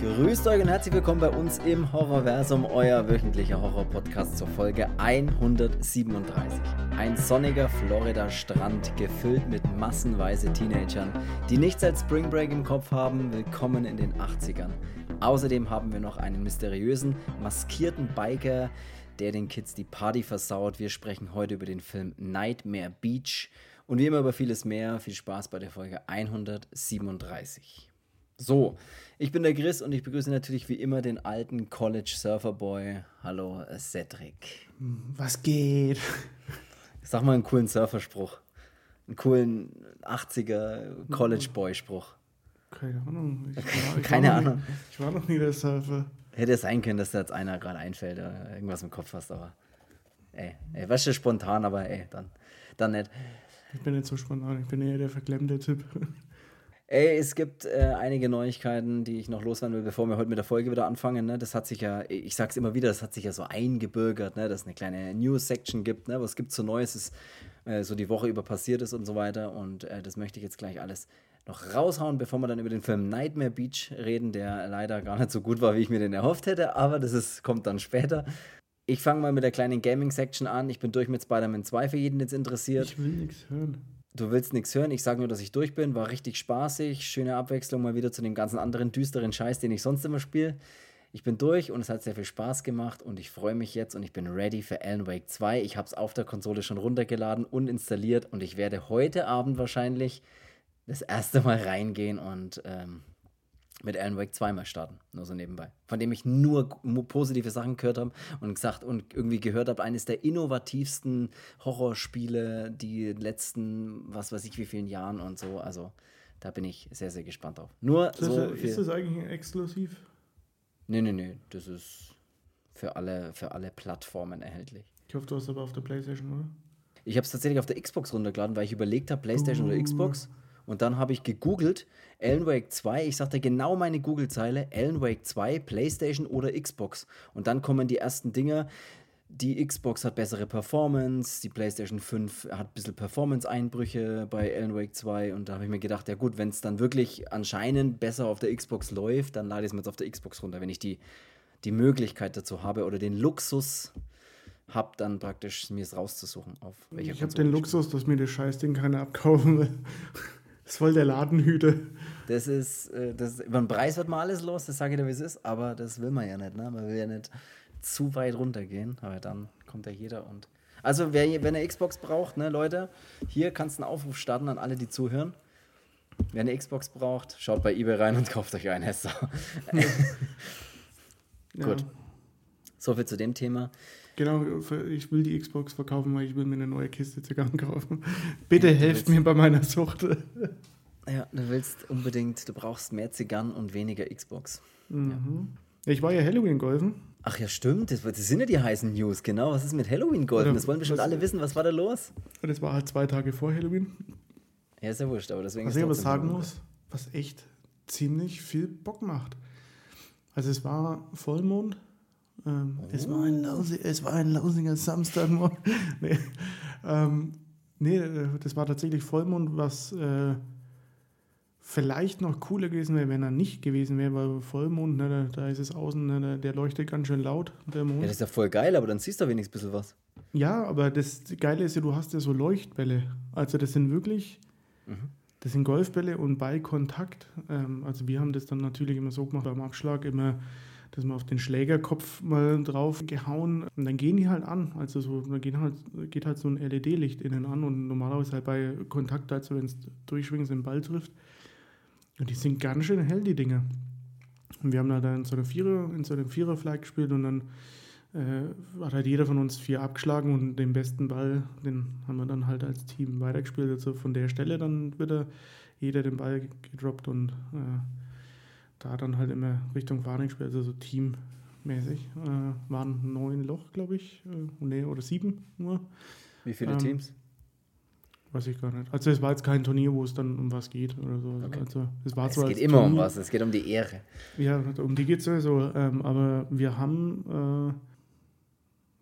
Grüßt euch und herzlich willkommen bei uns im Horrorversum, euer wöchentlicher Horror-Podcast zur Folge 137. Ein sonniger Florida-Strand, gefüllt mit massenweise Teenagern, die nichts als Spring Break im Kopf haben. Willkommen in den 80ern. Außerdem haben wir noch einen mysteriösen, maskierten Biker, der den Kids die Party versaut. Wir sprechen heute über den Film Nightmare Beach und wie immer über vieles mehr. Viel Spaß bei der Folge 137. So, ich bin der Chris und ich begrüße natürlich wie immer den alten College Surfer Boy. Hallo, Cedric. Was geht? Sag mal einen coolen Surferspruch. Einen coolen 80er College Boy Spruch. Keine Ahnung. Ich war, ich Keine Ahnung. Nie, ich war noch nie der Surfer. Hätte es sein können, dass da jetzt einer gerade einfällt oder irgendwas im Kopf hast, aber ey, ey was ist spontan, aber ey, dann, dann nicht. Ich bin nicht so spontan, ich bin eher der verklemmte Typ. Ey, es gibt äh, einige Neuigkeiten, die ich noch loswerden will, bevor wir heute mit der Folge wieder anfangen. Ne? Das hat sich ja, ich sag's immer wieder, das hat sich ja so eingebürgert, ne? dass es eine kleine News-Section gibt, ne? was gibt so Neues, ist äh, so die Woche über passiert ist und so weiter. Und äh, das möchte ich jetzt gleich alles noch raushauen, bevor wir dann über den Film Nightmare Beach reden, der leider gar nicht so gut war, wie ich mir den erhofft hätte, aber das ist, kommt dann später. Ich fange mal mit der kleinen Gaming-Section an. Ich bin durch mit Spider-Man 2 für jeden jetzt interessiert. Ich will nichts hören. Du willst nichts hören, ich sage nur, dass ich durch bin. War richtig spaßig, schöne Abwechslung mal wieder zu dem ganzen anderen düsteren Scheiß, den ich sonst immer spiele. Ich bin durch und es hat sehr viel Spaß gemacht und ich freue mich jetzt und ich bin ready für Alan Wake 2. Ich habe es auf der Konsole schon runtergeladen und installiert und ich werde heute Abend wahrscheinlich das erste Mal reingehen und ähm, mit Alan Wake 2 mal starten, nur so nebenbei. Von dem ich nur positive Sachen gehört habe und gesagt und irgendwie gehört habe, eines der innovativsten Horrorspiele die letzten, was weiß ich, wie vielen Jahren und so. Also da bin ich sehr, sehr gespannt drauf. Nur ist das, so ist das eigentlich exklusiv? Nee, nee, nee. Das ist für alle, für alle Plattformen erhältlich. Ich hoffe, du hast aber auf der Playstation, oder? Ich habe es tatsächlich auf der Xbox runtergeladen, weil ich überlegt habe, Playstation uh. oder Xbox. Und dann habe ich gegoogelt, Alan Wake 2, ich sagte genau meine Google-Zeile, Alan Wake 2, PlayStation oder Xbox. Und dann kommen die ersten Dinge. Die Xbox hat bessere Performance, die PlayStation 5 hat ein bisschen Performance-Einbrüche bei Alan Wake 2 und da habe ich mir gedacht, ja gut, wenn es dann wirklich anscheinend besser auf der Xbox läuft, dann lade ich es mir jetzt auf der Xbox runter, wenn ich die, die Möglichkeit dazu habe oder den Luxus habe, dann praktisch mir es rauszusuchen. Auf ich habe den Luxus, dass mir das Scheißding keiner abkaufen will. Das ist voll der Ladenhüte. Das ist, äh, das, über den Preis wird mal alles los, das sage ich dir, wie es ist, aber das will man ja nicht, ne? Man will ja nicht zu weit runtergehen, aber dann kommt ja jeder und. Also, wer, wenn er Xbox braucht, ne, Leute, hier kannst du einen Aufruf starten an alle, die zuhören. Wer eine Xbox braucht, schaut bei eBay rein und kauft euch einen Hester. Gut. So viel zu dem Thema. Genau, ich will die Xbox verkaufen, weil ich will mir eine neue Kiste Zigarren kaufen. Bitte ja, helft mir bei meiner Sucht. Ja, du willst unbedingt, du brauchst mehr Zigarren und weniger Xbox. Mhm. Ja. Ich war ja Halloween golfen. Ach ja, stimmt. Das, das, sind ja die heißen News, genau. Was ist mit Halloween golfen? Das wollen bestimmt was, alle wissen. Was war da los? Das war halt zwei Tage vor Halloween. Ja, ist ja wurscht, aber deswegen Was ich aber sagen muss, was echt ziemlich viel Bock macht. Also es war Vollmond ähm, oh. es, war ein lausi, es war ein lausiger Samstagmorgen. nee, ähm, nee, äh, das war tatsächlich Vollmond, was äh, vielleicht noch cooler gewesen wäre, wenn er nicht gewesen wäre, weil Vollmond, ne, da, da, ist es außen, ne, der, der, leuchtet ganz schön laut, der Mond. Ja, das ist ja voll geil, aber dann siehst du wenigstens ein bisschen was. Ja, aber das Geile ist ja, du hast ja so Leuchtbälle. Also das sind wirklich, mhm. das sind Golfbälle und bei Kontakt. Ähm, also wir haben das dann natürlich immer so gemacht, beim Abschlag immer dass man auf den Schlägerkopf mal drauf gehauen und dann gehen die halt an. Also so, da geht halt, geht halt so ein LED-Licht innen an und normalerweise halt bei Kontakt, also wenn es durchschwingt, den Ball trifft. Und die sind ganz schön hell, die Dinge. Und wir haben da in so einer Vierer, in so einem Viererflag gespielt und dann äh, hat halt jeder von uns vier abgeschlagen und den besten Ball, den haben wir dann halt als Team weitergespielt. Also von der Stelle dann wieder jeder den Ball gedroppt und äh, da dann halt immer Richtung Warning gespielt, also so teammäßig. Äh, waren neun Loch, glaube ich, äh, nee, oder sieben nur. Wie viele ähm, Teams? Weiß ich gar nicht. Also es war jetzt kein Turnier, wo es dann um was geht oder so. Okay. Also, es war es zwar geht immer Turnier, um was, es geht um die Ehre. Ja, um die geht es sowieso. Ähm, aber wir haben äh,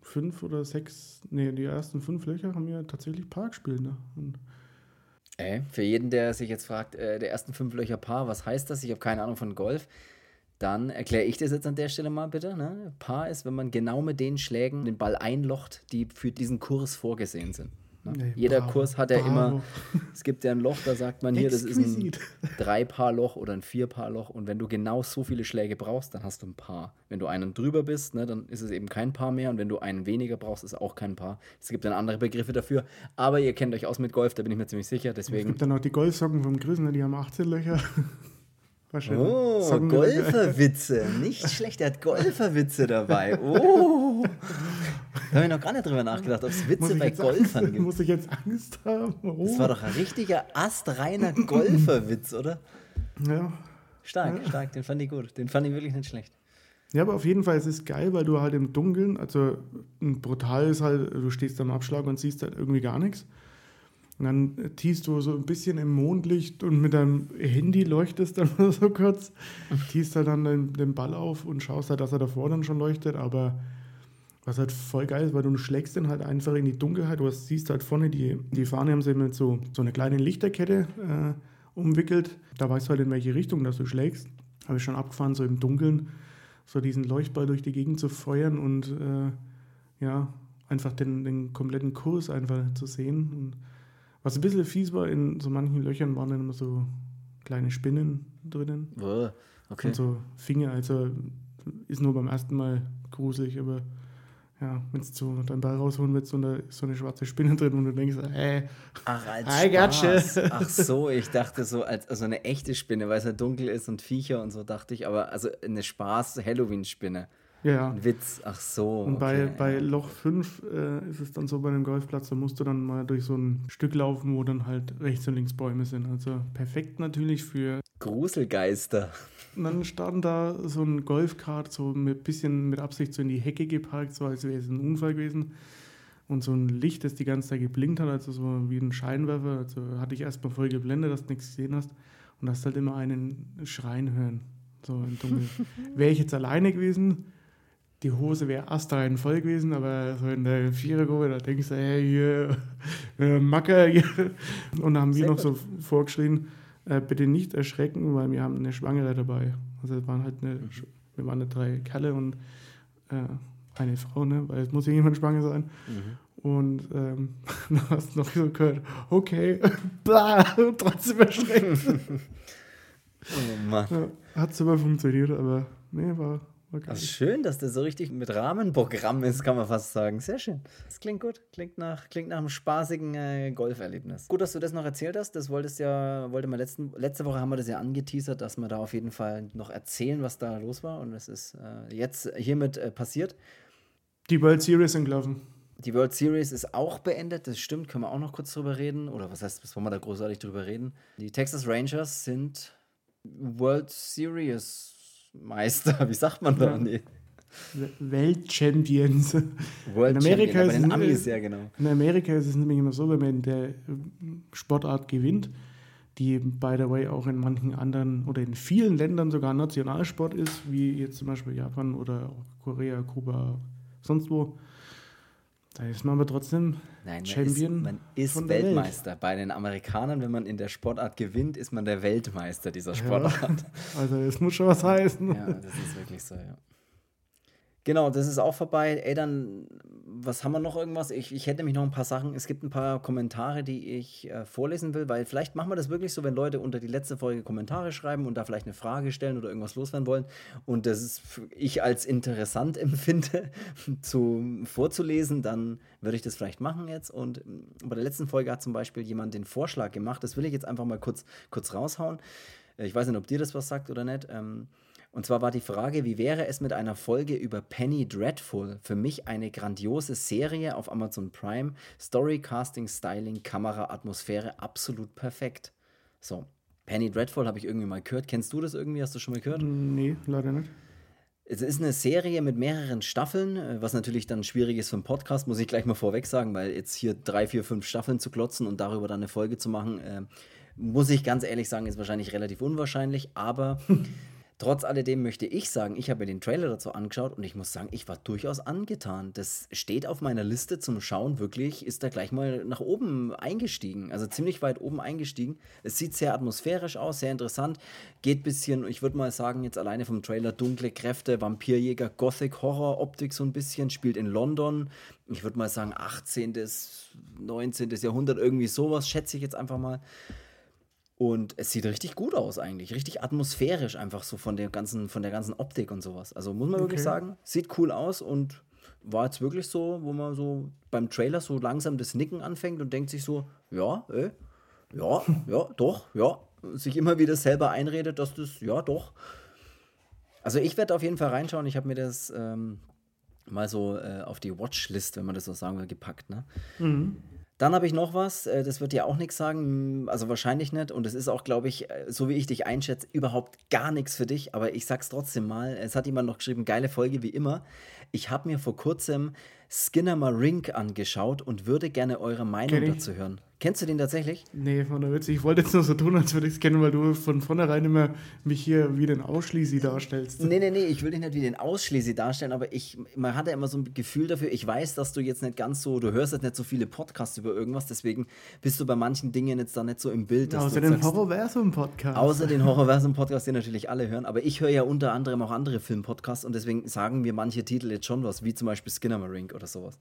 fünf oder sechs, nee, die ersten fünf Löcher haben wir tatsächlich Park gespielt. Ne? Und Ey, für jeden, der sich jetzt fragt, äh, der ersten fünf Löcher Paar, was heißt das? Ich habe keine Ahnung von Golf. dann erkläre ich das jetzt an der Stelle mal bitte. Ne? Paar ist, wenn man genau mit den Schlägen den Ball einlocht, die für diesen Kurs vorgesehen sind. Ne? Nee, Jeder bravo, Kurs hat ja bravo. immer, es gibt ja ein Loch, da sagt man hier, das ist ein drei Paar Loch oder ein vier Paar Loch und wenn du genau so viele Schläge brauchst, dann hast du ein Paar. Wenn du einen drüber bist, ne, dann ist es eben kein Paar mehr und wenn du einen weniger brauchst, ist auch kein Paar. Es gibt dann andere Begriffe dafür, aber ihr kennt euch aus mit Golf, da bin ich mir ziemlich sicher, deswegen. Es gibt dann auch die Golfsocken vom Chris, ne, die haben 18 Löcher. Oh, Golferwitze. Nicht schlecht, er hat Golferwitze dabei. Oh. Da habe ich noch gar nicht drüber nachgedacht, ob es Witze bei Golfern Angst, gibt. Muss ich jetzt Angst haben? Oh. Das war doch ein richtiger astreiner Golferwitz, oder? Ja. Stark, ja. stark. Den fand ich gut. Den fand ich wirklich nicht schlecht. Ja, aber auf jeden Fall ist es geil, weil du halt im Dunkeln, also brutal ist halt, du stehst am Abschlag und siehst halt irgendwie gar nichts. Und dann tiest du so ein bisschen im Mondlicht und mit deinem Handy leuchtest dann so kurz, tiest halt dann den, den, Ball auf und schaust halt, dass er davor dann schon leuchtet. Aber was halt voll geil ist, weil du schlägst dann halt einfach in die Dunkelheit. Du hast, siehst halt vorne, die, die Fahne haben sie mit so, so eine kleine Lichterkette äh, umwickelt. Da weißt du halt, in welche Richtung dass du schlägst. Habe ich schon abgefahren, so im Dunkeln, so diesen Leuchtball durch die Gegend zu feuern und äh, ja, einfach den, den kompletten Kurs einfach zu sehen. Und was ein bisschen fies war, in so manchen Löchern waren dann immer so kleine Spinnen drinnen. Oh, okay. Und so Finger, also ist nur beim ersten Mal gruselig, aber ja, wenn du deinen Ball rausholen willst und da ist so eine schwarze Spinne drin und du denkst, äh, Ach, als I Spaß. Ach so, ich dachte so, als also eine echte Spinne, weil es ja dunkel ist und Viecher und so, dachte ich, aber also eine Spaß-Halloween-Spinne. Ja. Ein Witz, ach so. Und bei, okay. bei Loch 5 äh, ist es dann so bei einem Golfplatz, da musst du dann mal durch so ein Stück laufen, wo dann halt rechts und links Bäume sind. Also perfekt natürlich für. Gruselgeister. Und dann stand da so ein Golfkart, so ein bisschen mit Absicht so in die Hecke geparkt, so als wäre es ein Unfall gewesen. Und so ein Licht, das die ganze Zeit geblinkt hat, also so wie ein Scheinwerfer. Also hatte ich erstmal voll geblendet, dass du nichts gesehen hast. Und hast halt immer einen Schreien hören. So im Dunkeln. wäre ich jetzt alleine gewesen, die Hose wäre astrein voll gewesen, aber so in der Vierergruppe, da denkst du, hey, hier, äh, Macke, hier. Und da haben wir noch so vorgeschrien, äh, bitte nicht erschrecken, weil wir haben eine Schwangere dabei. Also es waren halt eine, mhm. wir waren eine drei Kerle und äh, eine Frau, ne? weil es muss ja jemand schwanger sein. Mhm. Und ähm, dann hast du noch so gehört, okay, bla, trotzdem erschreckt. oh Mann. Ja, hat es aber funktioniert, aber nee, war Okay. Ist schön, dass der so richtig mit Rahmenprogramm ist, kann man fast sagen. Sehr schön. Das klingt gut. Klingt nach, klingt nach einem spaßigen äh, Golferlebnis. Gut, dass du das noch erzählt hast. Das wolltest ja, wollte man letzten, letzte Woche haben wir das ja angeteasert, dass wir da auf jeden Fall noch erzählen, was da los war. Und es ist äh, jetzt hiermit äh, passiert. Die World Series sind gelaufen. Die World Series ist auch beendet, das stimmt, können wir auch noch kurz drüber reden. Oder was heißt, was wollen wir da großartig drüber reden? Die Texas Rangers sind World Series Meister, wie sagt man da? Ja. Nee. Weltchampions. World in Amerika Champion, ist Amis, ja genau. In Amerika ist es nämlich immer so, wenn man in der Sportart gewinnt, die by the way auch in manchen anderen oder in vielen Ländern sogar Nationalsport ist, wie jetzt zum Beispiel Japan oder Korea, Kuba, sonst wo, da ist man aber trotzdem Nein, man Champion. Ist, man ist Weltmeister. Welt. Bei den Amerikanern, wenn man in der Sportart gewinnt, ist man der Weltmeister dieser Sportart. Ja, also es muss schon was heißen. Ja, das ist wirklich so, ja. Genau, das ist auch vorbei. Ey, dann, was haben wir noch irgendwas? Ich, ich hätte nämlich noch ein paar Sachen. Es gibt ein paar Kommentare, die ich äh, vorlesen will, weil vielleicht machen wir das wirklich so, wenn Leute unter die letzte Folge Kommentare schreiben und da vielleicht eine Frage stellen oder irgendwas loswerden wollen und das ist ich als interessant empfinde, zu, vorzulesen, dann würde ich das vielleicht machen jetzt. Und bei der letzten Folge hat zum Beispiel jemand den Vorschlag gemacht, das will ich jetzt einfach mal kurz, kurz raushauen. Äh, ich weiß nicht, ob dir das was sagt oder nicht. Ähm, und zwar war die Frage, wie wäre es mit einer Folge über Penny Dreadful? Für mich eine grandiose Serie auf Amazon Prime. Story, Casting, Styling, Kamera, Atmosphäre, absolut perfekt. So, Penny Dreadful habe ich irgendwie mal gehört. Kennst du das irgendwie? Hast du schon mal gehört? Nee, leider nicht. Es ist eine Serie mit mehreren Staffeln, äh, was natürlich dann schwierig ist für einen Podcast, muss ich gleich mal vorweg sagen, weil jetzt hier drei, vier, fünf Staffeln zu klotzen und darüber dann eine Folge zu machen, äh, muss ich ganz ehrlich sagen, ist wahrscheinlich relativ unwahrscheinlich, aber Trotz alledem möchte ich sagen, ich habe mir den Trailer dazu angeschaut und ich muss sagen, ich war durchaus angetan. Das steht auf meiner Liste zum Schauen, wirklich ist da gleich mal nach oben eingestiegen. Also ziemlich weit oben eingestiegen. Es sieht sehr atmosphärisch aus, sehr interessant. Geht ein bisschen, ich würde mal sagen, jetzt alleine vom Trailer dunkle Kräfte, Vampirjäger, Gothic, Horror, Optik so ein bisschen, spielt in London. Ich würde mal sagen 18., 19. Jahrhundert, irgendwie sowas, schätze ich jetzt einfach mal. Und es sieht richtig gut aus eigentlich, richtig atmosphärisch einfach so von der ganzen, von der ganzen Optik und sowas. Also muss man okay. wirklich sagen, sieht cool aus und war jetzt wirklich so, wo man so beim Trailer so langsam das Nicken anfängt und denkt sich so, ja, äh, ja, ja, doch, ja, sich immer wieder selber einredet, dass das, ja, doch. Also ich werde auf jeden Fall reinschauen. Ich habe mir das ähm, mal so äh, auf die Watchlist, wenn man das so sagen will, gepackt. Ne? Mhm. Dann habe ich noch was, äh, das wird dir auch nichts sagen, also wahrscheinlich nicht. Und es ist auch, glaube ich, äh, so wie ich dich einschätze, überhaupt gar nichts für dich. Aber ich sag's trotzdem mal. Es hat jemand noch geschrieben, geile Folge wie immer. Ich habe mir vor kurzem Skinner Marink angeschaut und würde gerne eure Meinung dazu hören. Kennst du den tatsächlich? Nee, von der Witze. Ich wollte jetzt nur so tun, als würde ich es kennen, weil du von vornherein immer mich hier wie den Ausschließi darstellst. Nee, nee, nee, ich will dich nicht wie den Ausschließi darstellen, aber ich, man hat ja immer so ein Gefühl dafür, ich weiß, dass du jetzt nicht ganz so, du hörst jetzt nicht so viele Podcasts über irgendwas, deswegen bist du bei manchen Dingen jetzt da nicht so im Bild. Außer den Horrorversum-Podcast. Außer den Horrorversum-Podcast, den natürlich alle hören, aber ich höre ja unter anderem auch andere Film-Podcasts und deswegen sagen mir manche Titel jetzt schon was, wie zum Beispiel Skinner Marink oder sowas.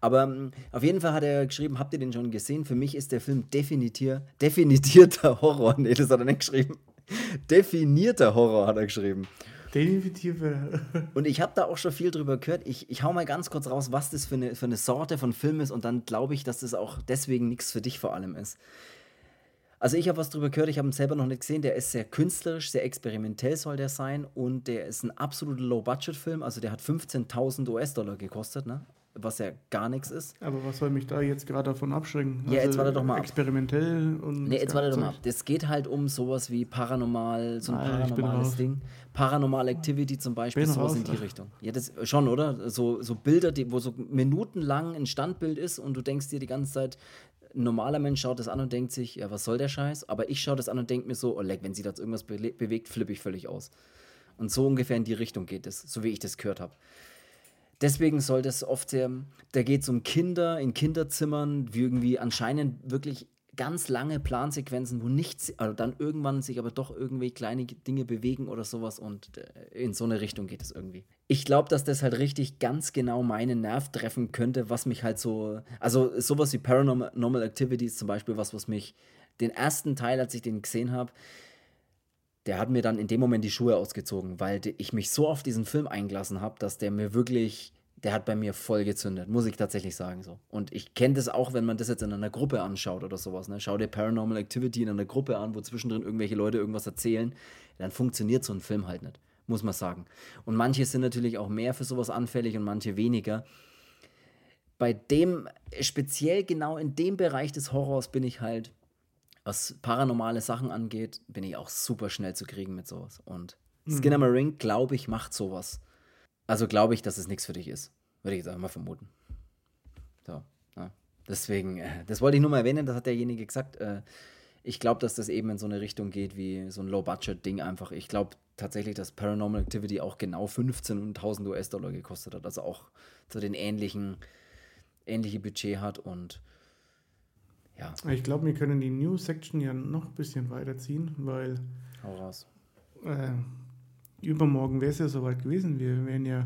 Aber um, auf jeden Fall hat er geschrieben, habt ihr den schon gesehen? Für mich ist der Film definitiv, definierter Horror. Nee, das hat er nicht geschrieben. Definierter Horror hat er geschrieben. Definitive. Und ich habe da auch schon viel drüber gehört. Ich, ich hau mal ganz kurz raus, was das für eine, für eine Sorte von Film ist und dann glaube ich, dass das auch deswegen nichts für dich vor allem ist. Also ich habe was drüber gehört, ich habe ihn selber noch nicht gesehen. Der ist sehr künstlerisch, sehr experimentell soll der sein und der ist ein absolut Low-Budget-Film. Also der hat 15.000 US-Dollar gekostet, ne? was ja gar nichts ist. Aber was soll mich da jetzt gerade davon abschrecken? Ja, also jetzt warte doch mal Experimentell und. Nee, jetzt warte doch mal ab. Das geht halt um sowas wie paranormal, so ein ah, paranormales Ding. Paranormal Activity zum Beispiel, bin sowas raus, in die ach. Richtung. Ja, das schon, oder? So, so Bilder, die, wo so minutenlang ein Standbild ist und du denkst dir die ganze Zeit, ein normaler Mensch schaut das an und denkt sich, ja, was soll der Scheiß? Aber ich schaue das an und denke mir so, oh leck, wenn sie da irgendwas be bewegt, flippe ich völlig aus. Und so ungefähr in die Richtung geht es, so wie ich das gehört habe. Deswegen soll das oft sehr, da geht es um Kinder in Kinderzimmern, wie irgendwie anscheinend wirklich ganz lange Plansequenzen, wo nichts, also dann irgendwann sich aber doch irgendwie kleine Dinge bewegen oder sowas und äh, in so eine Richtung geht es irgendwie. Ich glaube, dass das halt richtig ganz genau meinen Nerv treffen könnte, was mich halt so, also sowas wie Paranormal Activities zum Beispiel, was, was mich, den ersten Teil, als ich den gesehen habe, der hat mir dann in dem Moment die Schuhe ausgezogen, weil ich mich so auf diesen Film eingelassen habe, dass der mir wirklich, der hat bei mir voll gezündet, muss ich tatsächlich sagen so. Und ich kenne das auch, wenn man das jetzt in einer Gruppe anschaut oder sowas. Ne? Schau dir Paranormal Activity in einer Gruppe an, wo zwischendrin irgendwelche Leute irgendwas erzählen, dann funktioniert so ein Film halt nicht, muss man sagen. Und manche sind natürlich auch mehr für sowas anfällig und manche weniger. Bei dem, speziell genau in dem Bereich des Horrors bin ich halt was paranormale Sachen angeht, bin ich auch super schnell zu kriegen mit sowas. Und mhm. Skinner Marine, glaube ich, macht sowas. Also glaube ich, dass es nichts für dich ist. Würde ich jetzt einfach mal vermuten. So, ja. Deswegen, äh, das wollte ich nur mal erwähnen, das hat derjenige gesagt. Äh, ich glaube, dass das eben in so eine Richtung geht wie so ein Low-Budget-Ding einfach. Ich glaube tatsächlich, dass Paranormal Activity auch genau 15.000 US-Dollar gekostet hat. Also auch so den ähnlichen, ähnliche Budget hat und ja. Ich glaube, wir können die News-Section ja noch ein bisschen weiterziehen, weil. Hau raus. Äh, übermorgen wäre es ja soweit gewesen. Wir wären ja.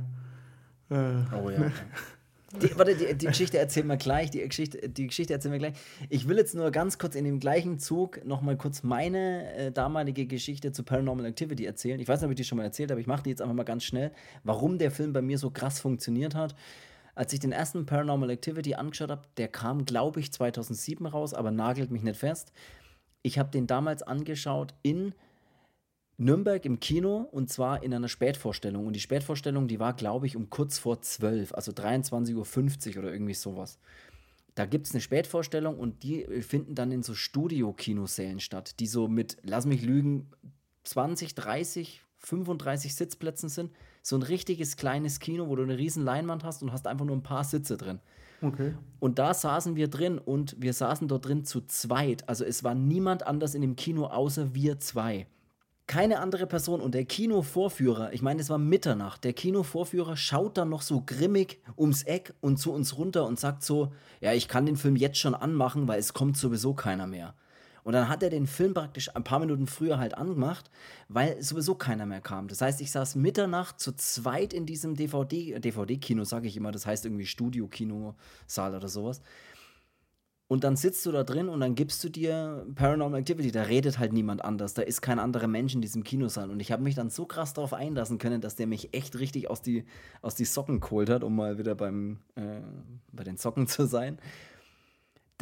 Äh, oh ja. Die, warte, die, die, Geschichte erzählen wir gleich. Die Geschichte, die Geschichte erzählen wir gleich. Ich will jetzt nur ganz kurz in dem gleichen Zug nochmal kurz meine äh, damalige Geschichte zu Paranormal Activity erzählen. Ich weiß nicht, ob ich die schon mal erzählt habe, ich mache die jetzt einfach mal ganz schnell, warum der Film bei mir so krass funktioniert hat als ich den ersten Paranormal Activity angeschaut habe, der kam, glaube ich, 2007 raus, aber nagelt mich nicht fest. Ich habe den damals angeschaut in Nürnberg im Kino und zwar in einer Spätvorstellung. Und die Spätvorstellung, die war, glaube ich, um kurz vor 12, also 23.50 Uhr oder irgendwie sowas. Da gibt es eine Spätvorstellung und die äh, finden dann in so Studio-Kinosälen statt, die so mit, lass mich lügen, 20, 30, 35 Sitzplätzen sind so ein richtiges kleines Kino, wo du eine riesen Leinwand hast und hast einfach nur ein paar Sitze drin. Okay. Und da saßen wir drin und wir saßen dort drin zu zweit. Also es war niemand anders in dem Kino außer wir zwei. Keine andere Person und der Kinovorführer, ich meine, es war Mitternacht, der Kinovorführer schaut dann noch so grimmig ums Eck und zu uns runter und sagt so, ja, ich kann den Film jetzt schon anmachen, weil es kommt sowieso keiner mehr. Und dann hat er den Film praktisch ein paar Minuten früher halt angemacht, weil sowieso keiner mehr kam. Das heißt, ich saß Mitternacht zu zweit in diesem DVD, DVD-Kino, sage ich immer, das heißt irgendwie Studio-Kinosaal oder sowas. Und dann sitzt du da drin und dann gibst du dir Paranormal Activity. Da redet halt niemand anders. Da ist kein anderer Mensch in diesem Kinosaal. Und ich habe mich dann so krass darauf einlassen können, dass der mich echt richtig aus die, aus die Socken geholt hat, um mal wieder beim, äh, bei den Socken zu sein.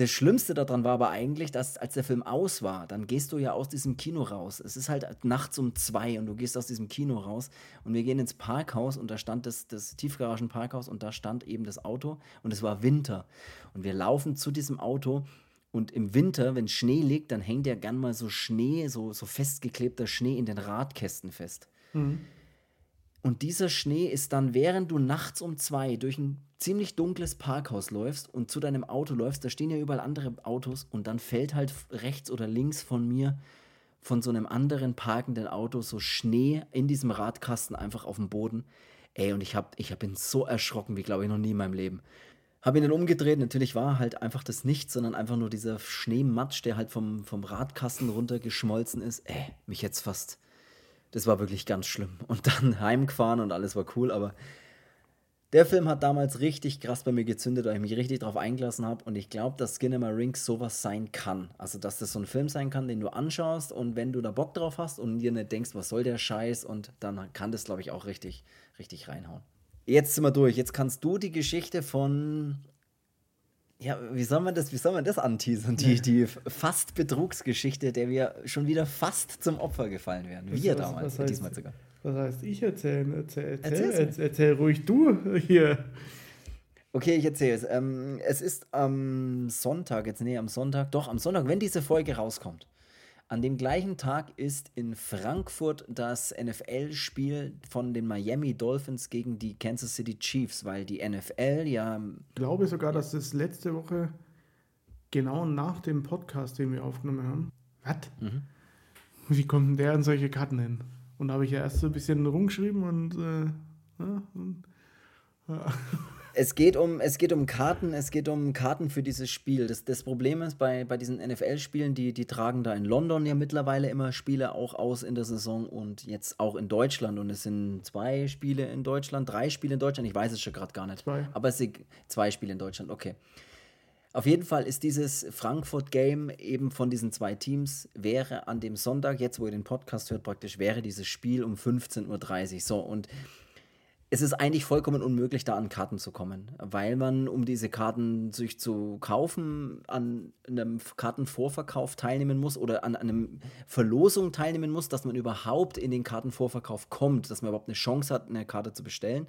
Das Schlimmste daran war aber eigentlich, dass als der Film aus war, dann gehst du ja aus diesem Kino raus. Es ist halt nachts um zwei und du gehst aus diesem Kino raus und wir gehen ins Parkhaus und da stand das, das Tiefgaragenparkhaus und da stand eben das Auto und es war Winter. Und wir laufen zu diesem Auto und im Winter, wenn Schnee liegt, dann hängt ja gern mal so Schnee, so, so festgeklebter Schnee in den Radkästen fest. Mhm. Und dieser Schnee ist dann, während du nachts um zwei durch ein ziemlich dunkles Parkhaus läufst und zu deinem Auto läufst, da stehen ja überall andere Autos und dann fällt halt rechts oder links von mir von so einem anderen parkenden Auto so Schnee in diesem Radkasten einfach auf dem Boden. Ey, und ich hab, ich bin so erschrocken, wie glaube ich noch nie in meinem Leben. Hab ihn dann umgedreht, natürlich war halt einfach das Nichts, sondern einfach nur dieser Schneematsch, der halt vom, vom Radkasten runtergeschmolzen ist. Ey, mich jetzt fast das war wirklich ganz schlimm. Und dann heimgefahren und alles war cool, aber der Film hat damals richtig krass bei mir gezündet, weil ich mich richtig darauf eingelassen habe. Und ich glaube, dass Skinema Rings sowas sein kann. Also, dass das so ein Film sein kann, den du anschaust und wenn du da Bock drauf hast und dir nicht denkst, was soll der Scheiß, und dann kann das, glaube ich, auch richtig, richtig reinhauen. Jetzt sind wir durch. Jetzt kannst du die Geschichte von ja, wie soll man das, wie soll man das anteasern? Die, ja. die fast Betrugsgeschichte, der wir schon wieder fast zum Opfer gefallen wären. Wir was, damals, was heißt, diesmal sogar. Was heißt ich erzählen? Erzähl, erzähl, erzähl, erzähl ruhig du hier. Okay, ich erzähle es. Ähm, es ist am Sonntag, jetzt nee, am Sonntag, doch am Sonntag, wenn diese Folge rauskommt, an dem gleichen Tag ist in Frankfurt das NFL-Spiel von den Miami Dolphins gegen die Kansas City Chiefs, weil die NFL ja. Ich glaube sogar, dass das letzte Woche genau nach dem Podcast, den wir aufgenommen haben. Was? Mhm. Wie kommt denn der an solche Karten hin? Und da habe ich ja erst so ein bisschen rumgeschrieben und. Äh, ja, und. Es geht, um, es geht um Karten, es geht um Karten für dieses Spiel. Das, das Problem ist, bei, bei diesen NFL-Spielen, die, die tragen da in London ja mittlerweile immer Spiele auch aus in der Saison und jetzt auch in Deutschland. Und es sind zwei Spiele in Deutschland, drei Spiele in Deutschland, ich weiß es schon gerade gar nicht. Zwei. Aber es sind zwei Spiele in Deutschland, okay. Auf jeden Fall ist dieses Frankfurt-Game eben von diesen zwei Teams, wäre an dem Sonntag, jetzt wo ihr den Podcast hört, praktisch, wäre dieses Spiel um 15.30 Uhr. So, und es ist eigentlich vollkommen unmöglich, da an Karten zu kommen, weil man, um diese Karten sich zu kaufen, an einem Kartenvorverkauf teilnehmen muss oder an einem Verlosung teilnehmen muss, dass man überhaupt in den Kartenvorverkauf kommt, dass man überhaupt eine Chance hat, eine Karte zu bestellen.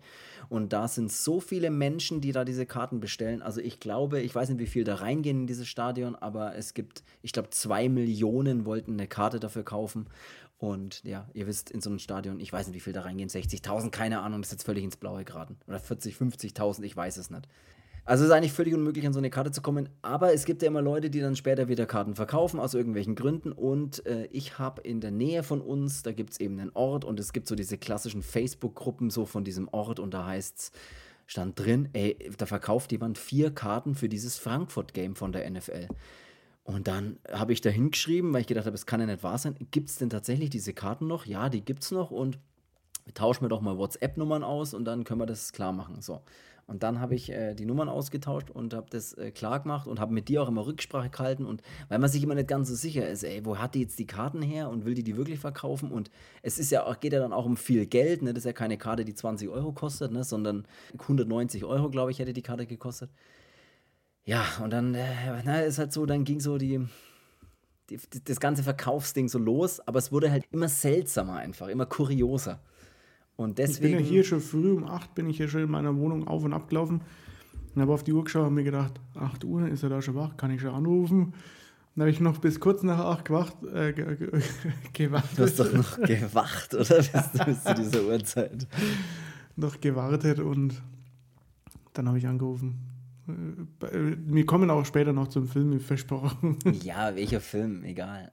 Und da sind so viele Menschen, die da diese Karten bestellen. Also ich glaube, ich weiß nicht, wie viel da reingehen in dieses Stadion, aber es gibt, ich glaube, zwei Millionen wollten eine Karte dafür kaufen. Und ja, ihr wisst, in so einem Stadion, ich weiß nicht, wie viel da reingehen, 60.000, keine Ahnung, ist jetzt völlig ins Blaue geraten. Oder 40, 50.000, ich weiß es nicht. Also es ist eigentlich völlig unmöglich, an so eine Karte zu kommen. Aber es gibt ja immer Leute, die dann später wieder Karten verkaufen, aus irgendwelchen Gründen. Und äh, ich habe in der Nähe von uns, da gibt es eben einen Ort und es gibt so diese klassischen Facebook-Gruppen so von diesem Ort und da heißt es, stand drin, ey, da verkauft jemand vier Karten für dieses Frankfurt-Game von der NFL. Und dann habe ich da hingeschrieben, weil ich gedacht habe, es kann ja nicht wahr sein. Gibt es denn tatsächlich diese Karten noch? Ja, die gibt es noch und tauschen wir doch mal WhatsApp-Nummern aus und dann können wir das klar machen. So. Und dann habe ich äh, die Nummern ausgetauscht und habe das äh, klar gemacht und habe mit dir auch immer Rücksprache gehalten. Und weil man sich immer nicht ganz so sicher ist, ey, wo hat die jetzt die Karten her und will die die wirklich verkaufen? Und es ist ja auch, geht ja dann auch um viel Geld. Ne? Das ist ja keine Karte, die 20 Euro kostet, ne? sondern 190 Euro, glaube ich, hätte die Karte gekostet. Ja, und dann äh, na, ist halt so, dann ging so die, die, das ganze Verkaufsding so los, aber es wurde halt immer seltsamer einfach, immer kurioser. Und deswegen. Ich bin ja hier schon früh um 8 bin ich hier schon in meiner Wohnung auf und ab gelaufen und habe auf die Uhr geschaut und mir gedacht, 8 Uhr, ist er da schon wach, kann ich schon anrufen. Dann habe ich noch bis kurz nach 8 gewacht, äh, gewartet. Du hast doch noch gewacht, oder? Bis zu dieser Uhrzeit. noch gewartet und dann habe ich angerufen. Äh, wir kommen auch später noch zum Film, versprochen. Ja, welcher Film, egal.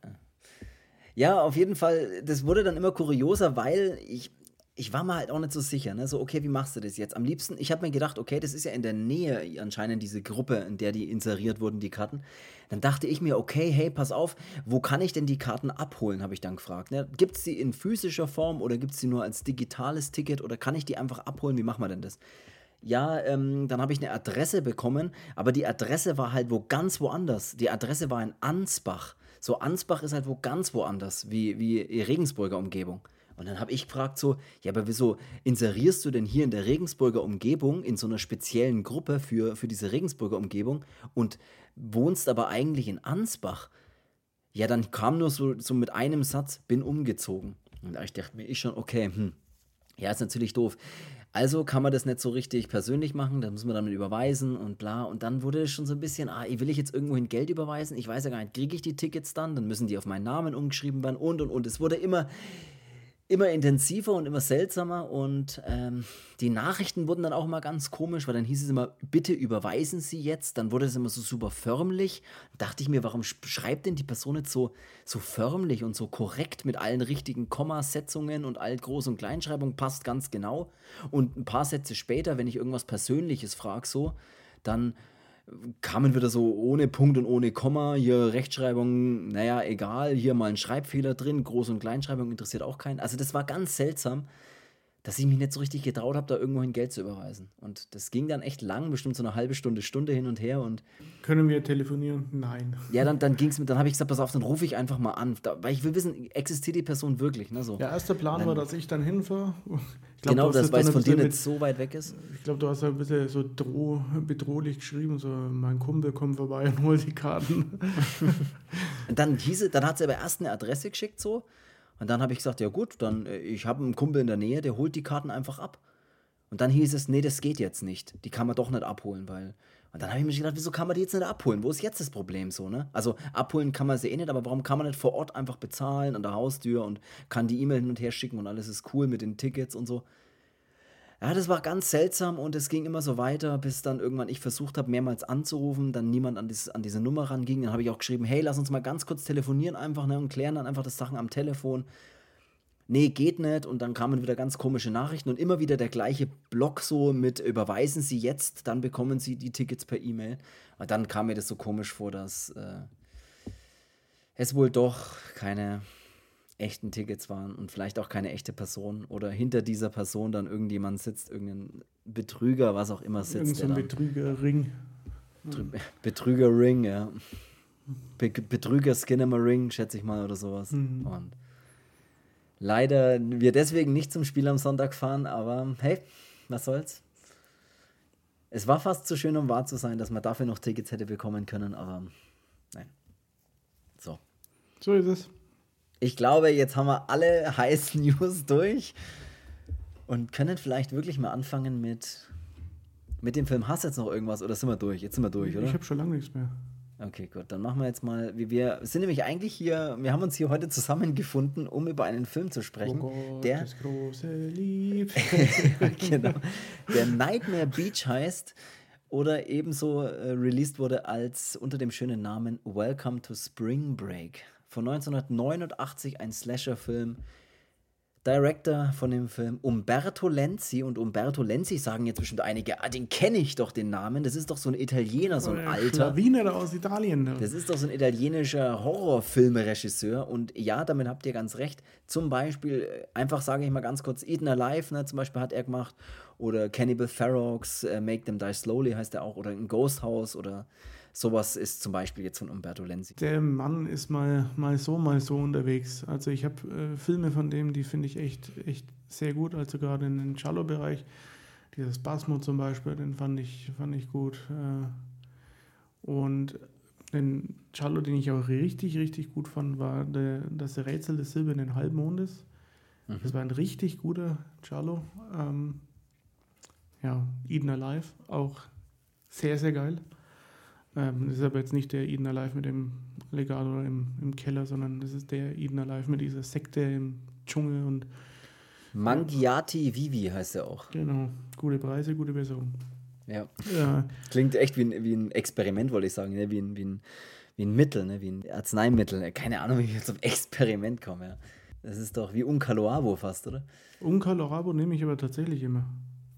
Ja, auf jeden Fall, das wurde dann immer kurioser, weil ich, ich war mir halt auch nicht so sicher. Ne? So, okay, wie machst du das jetzt? Am liebsten, ich habe mir gedacht, okay, das ist ja in der Nähe anscheinend diese Gruppe, in der die inseriert wurden, die Karten. Dann dachte ich mir, okay, hey, pass auf, wo kann ich denn die Karten abholen, habe ich dann gefragt. Ne? Gibt es die in physischer Form oder gibt es die nur als digitales Ticket oder kann ich die einfach abholen? Wie machen wir denn das? Ja, ähm, dann habe ich eine Adresse bekommen, aber die Adresse war halt wo ganz woanders. Die Adresse war in Ansbach. So, Ansbach ist halt wo ganz woanders, wie, wie Regensburger Umgebung. Und dann habe ich gefragt so, ja, aber wieso inserierst du denn hier in der Regensburger Umgebung in so einer speziellen Gruppe für, für diese Regensburger Umgebung und wohnst aber eigentlich in Ansbach? Ja, dann kam nur so, so mit einem Satz, bin umgezogen. Und da ich dachte mir ich schon, okay, hm, ja, ist natürlich doof. Also kann man das nicht so richtig persönlich machen, da muss man dann überweisen und bla. Und dann wurde es schon so ein bisschen, ah, will ich jetzt irgendwohin Geld überweisen? Ich weiß ja gar nicht, kriege ich die Tickets dann? Dann müssen die auf meinen Namen umgeschrieben werden und und und. Es wurde immer, immer intensiver und immer seltsamer und ähm, die Nachrichten wurden dann auch immer ganz komisch, weil dann hieß es immer, bitte überweisen Sie jetzt. Dann wurde es immer so super förmlich. Da dachte ich mir, warum schreibt denn die Person jetzt so, so förmlich und so korrekt mit allen richtigen Kommasetzungen und all Groß- und Kleinschreibung passt ganz genau. Und ein paar Sätze später, wenn ich irgendwas Persönliches frage, so, dann kamen wieder so ohne Punkt und ohne Komma, hier Rechtschreibung, naja, egal, hier mal ein Schreibfehler drin, Groß- und Kleinschreibung interessiert auch keinen. Also das war ganz seltsam dass ich mich nicht so richtig getraut habe, da irgendwohin Geld zu überweisen. Und das ging dann echt lang, bestimmt so eine halbe Stunde, Stunde hin und her. Und Können wir telefonieren? Nein. Ja, dann, dann ging es mit, dann habe ich gesagt, pass auf, dann rufe ich einfach mal an. Da, weil ich will wissen, existiert die Person wirklich? Ne, so. Der erste Plan dann, war, dass ich dann hinfahre. Genau, das, weil es von dir nicht so weit weg ist. Ich glaube, du hast ein bisschen so droh, bedrohlich geschrieben, so mein Kumpel kommt vorbei und holt die Karten. und dann hieß dann hat sie aber erst eine Adresse geschickt so und dann habe ich gesagt, ja gut, dann äh, ich habe einen Kumpel in der Nähe, der holt die Karten einfach ab. Und dann hieß es, nee, das geht jetzt nicht. Die kann man doch nicht abholen, weil. Und dann habe ich mir gedacht, wieso kann man die jetzt nicht abholen? Wo ist jetzt das Problem so, ne? Also abholen kann man sie eh nicht, aber warum kann man nicht vor Ort einfach bezahlen an der Haustür und kann die E-Mail hin und her schicken und alles ist cool mit den Tickets und so? Ja, das war ganz seltsam und es ging immer so weiter, bis dann irgendwann ich versucht habe, mehrmals anzurufen, dann niemand an, dieses, an diese Nummer ranging. Dann habe ich auch geschrieben, hey, lass uns mal ganz kurz telefonieren einfach ne, und klären dann einfach das Sachen am Telefon. Nee, geht nicht. Und dann kamen wieder ganz komische Nachrichten und immer wieder der gleiche Block so mit überweisen Sie jetzt, dann bekommen Sie die Tickets per E-Mail. Und dann kam mir das so komisch vor, dass äh, es wohl doch keine echten Tickets waren und vielleicht auch keine echte Person oder hinter dieser Person dann irgendjemand sitzt, irgendein Betrüger, was auch immer sitzt. Irgendein Betrügerring. Betrügerring, ja. Be Betrüger Ring, schätze ich mal, oder sowas. Mhm. Und leider wir deswegen nicht zum Spiel am Sonntag fahren, aber hey, was soll's. Es war fast zu schön, um wahr zu sein, dass man dafür noch Tickets hätte bekommen können, aber nein. So. So ist es. Ich glaube, jetzt haben wir alle heißen News durch und können vielleicht wirklich mal anfangen mit, mit dem Film. Hast du jetzt noch irgendwas oder sind wir durch? Jetzt sind wir durch, oder? Ich habe schon lange nichts mehr. Okay, gut. Dann machen wir jetzt mal, wie wir sind nämlich eigentlich hier, wir haben uns hier heute zusammengefunden, um über einen Film zu sprechen, oh Gott, der das große Lieb. genau, der Nightmare Beach heißt oder ebenso äh, released wurde als unter dem schönen Namen Welcome to Spring Break von 1989, ein Slasher-Film. Director von dem Film Umberto Lenzi und Umberto Lenzi sagen jetzt bestimmt einige, ah, den kenne ich doch den Namen, das ist doch so ein Italiener, so ein oh, alter. Wiener aus Italien. Ne? Das ist doch so ein italienischer Horrorfilmregisseur und ja, damit habt ihr ganz recht. Zum Beispiel, äh, einfach sage ich mal ganz kurz, Eden Alive, ne, zum Beispiel hat er gemacht oder Cannibal Ferox, uh, Make Them Die Slowly heißt er auch oder ein Ghost House oder Sowas ist zum Beispiel jetzt von Umberto Lenzi. Der Mann ist mal, mal so, mal so unterwegs. Also ich habe äh, Filme von dem, die finde ich echt, echt sehr gut. Also gerade in den Cello-Bereich. Dieses Basmo zum Beispiel, den fand ich, fand ich gut. Äh, und den Cello, den ich auch richtig, richtig gut fand, war der, das Rätsel des silbernen Halbmondes. Mhm. Das war ein richtig guter Cello. Ähm, ja, Eden Alive, auch sehr, sehr geil. Ähm, das ist aber jetzt nicht der Eden Alive mit dem Legato im, im Keller, sondern das ist der Eden Alive mit dieser Sekte im Dschungel und. Mangiati Vivi heißt er auch. Genau. Gute Preise, gute Besserung. Ja. ja. Klingt echt wie ein, wie ein Experiment, wollte ich sagen, ne? wie, ein, wie, ein, wie ein Mittel, ne? wie ein Arzneimittel. Keine Ahnung, wie ich jetzt zum Experiment komme. Ja. Das ist doch wie Uncaloabo fast, oder? Uncaloabo nehme ich aber tatsächlich immer.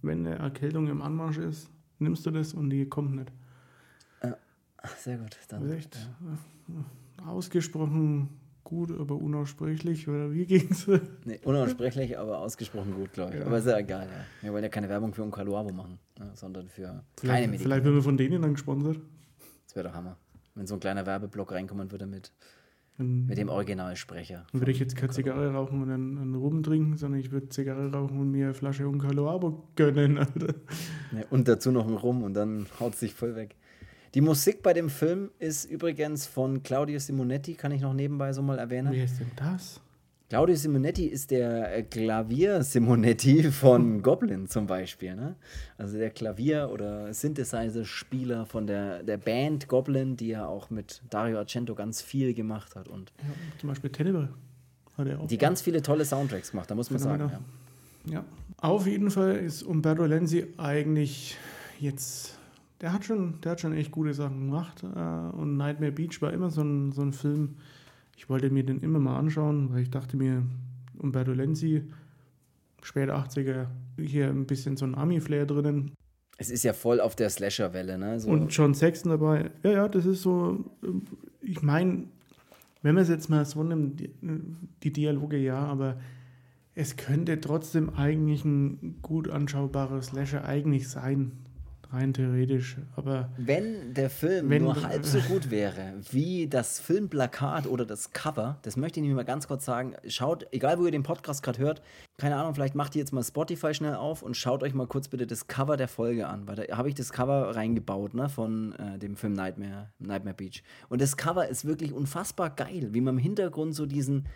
Wenn eine Erkältung im Anmarsch ist, nimmst du das und die kommt nicht. Sehr gut. Dann, echt ja. ausgesprochen gut, aber unaussprechlich, oder wie ging's? Nee, unaussprechlich, aber ausgesprochen gut, glaube ich. Ja. Aber ist ja egal, ja. Wir wollen ja keine Werbung für Uncaloabo machen, ne, sondern für keine vielleicht, Medikamente. Vielleicht werden wir von denen dann gesponsert. Das wäre doch Hammer. Wenn so ein kleiner Werbeblock reinkommen würde mit, dann, mit dem Originalsprecher. Dann würde ich jetzt keine Zigarre rauchen und einen, einen Rum trinken, sondern ich würde Zigarre rauchen und mir eine Flasche Uncaloabo gönnen, Alter. Ja, und dazu noch ein Rum und dann haut es sich voll weg. Die Musik bei dem Film ist übrigens von Claudio Simonetti, kann ich noch nebenbei so mal erwähnen. Wer ist denn das? Claudio Simonetti ist der äh, Klavier Simonetti von Goblin zum Beispiel. Ne? Also der Klavier- oder Synthesizer-Spieler von der, der Band Goblin, die ja auch mit Dario Argento ganz viel gemacht hat. Und ja, zum Beispiel Tenebre hat er auch. Die ganz viele tolle Soundtracks gemacht, da muss man sagen. Ja. ja. Auf jeden Fall ist Umberto Lenzi eigentlich jetzt der hat schon, der hat schon echt gute Sachen gemacht. Äh, und Nightmare Beach war immer so ein, so ein Film, ich wollte mir den immer mal anschauen, weil ich dachte mir, Umberto Lenzi, späte 80er, hier ein bisschen so ein Ami-Flair drinnen. Es ist ja voll auf der Slasher-Welle, ne? So. Und John Sexton dabei. Ja, ja, das ist so, ich meine, wenn man es jetzt mal so nimmt, die, die Dialoge ja, aber es könnte trotzdem eigentlich ein gut anschaubarer Slasher eigentlich sein rein theoretisch. Aber wenn der Film wenn, nur halb so gut wäre wie das Filmplakat oder das Cover, das möchte ich nämlich mal ganz kurz sagen. Schaut, egal wo ihr den Podcast gerade hört, keine Ahnung, vielleicht macht ihr jetzt mal Spotify schnell auf und schaut euch mal kurz bitte das Cover der Folge an, weil da habe ich das Cover reingebaut, ne, von äh, dem Film Nightmare, Nightmare Beach. Und das Cover ist wirklich unfassbar geil, wie man im Hintergrund so diesen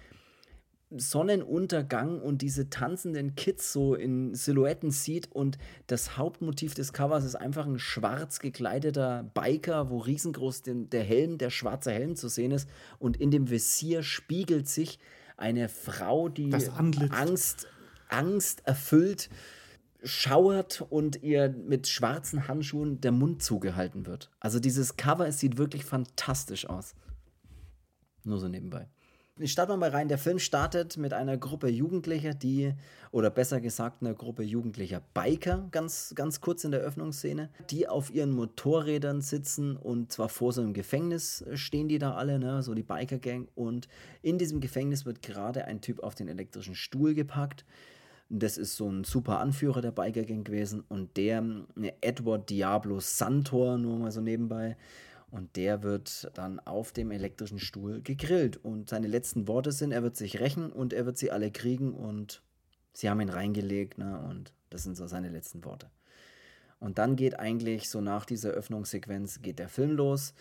Sonnenuntergang und diese tanzenden Kids so in Silhouetten sieht und das Hauptmotiv des Covers ist einfach ein schwarz gekleideter Biker, wo riesengroß den, der Helm, der schwarze Helm zu sehen ist und in dem Visier spiegelt sich eine Frau, die Angst, Angst erfüllt schauert und ihr mit schwarzen Handschuhen der Mund zugehalten wird. Also dieses Cover, es sieht wirklich fantastisch aus. Nur so nebenbei. Ich starte mal rein. Der Film startet mit einer Gruppe Jugendlicher, die, oder besser gesagt, einer Gruppe jugendlicher Biker, ganz, ganz kurz in der Öffnungsszene, die auf ihren Motorrädern sitzen und zwar vor so einem Gefängnis stehen die da alle, ne, so die Biker-Gang. Und in diesem Gefängnis wird gerade ein Typ auf den elektrischen Stuhl gepackt. Das ist so ein super Anführer der Biker-Gang gewesen und der, ne, Edward Diablo Santor, nur mal so nebenbei, und der wird dann auf dem elektrischen Stuhl gegrillt. Und seine letzten Worte sind, er wird sich rächen und er wird sie alle kriegen und sie haben ihn reingelegt. Ne? Und das sind so seine letzten Worte. Und dann geht eigentlich so nach dieser Öffnungssequenz geht der Film los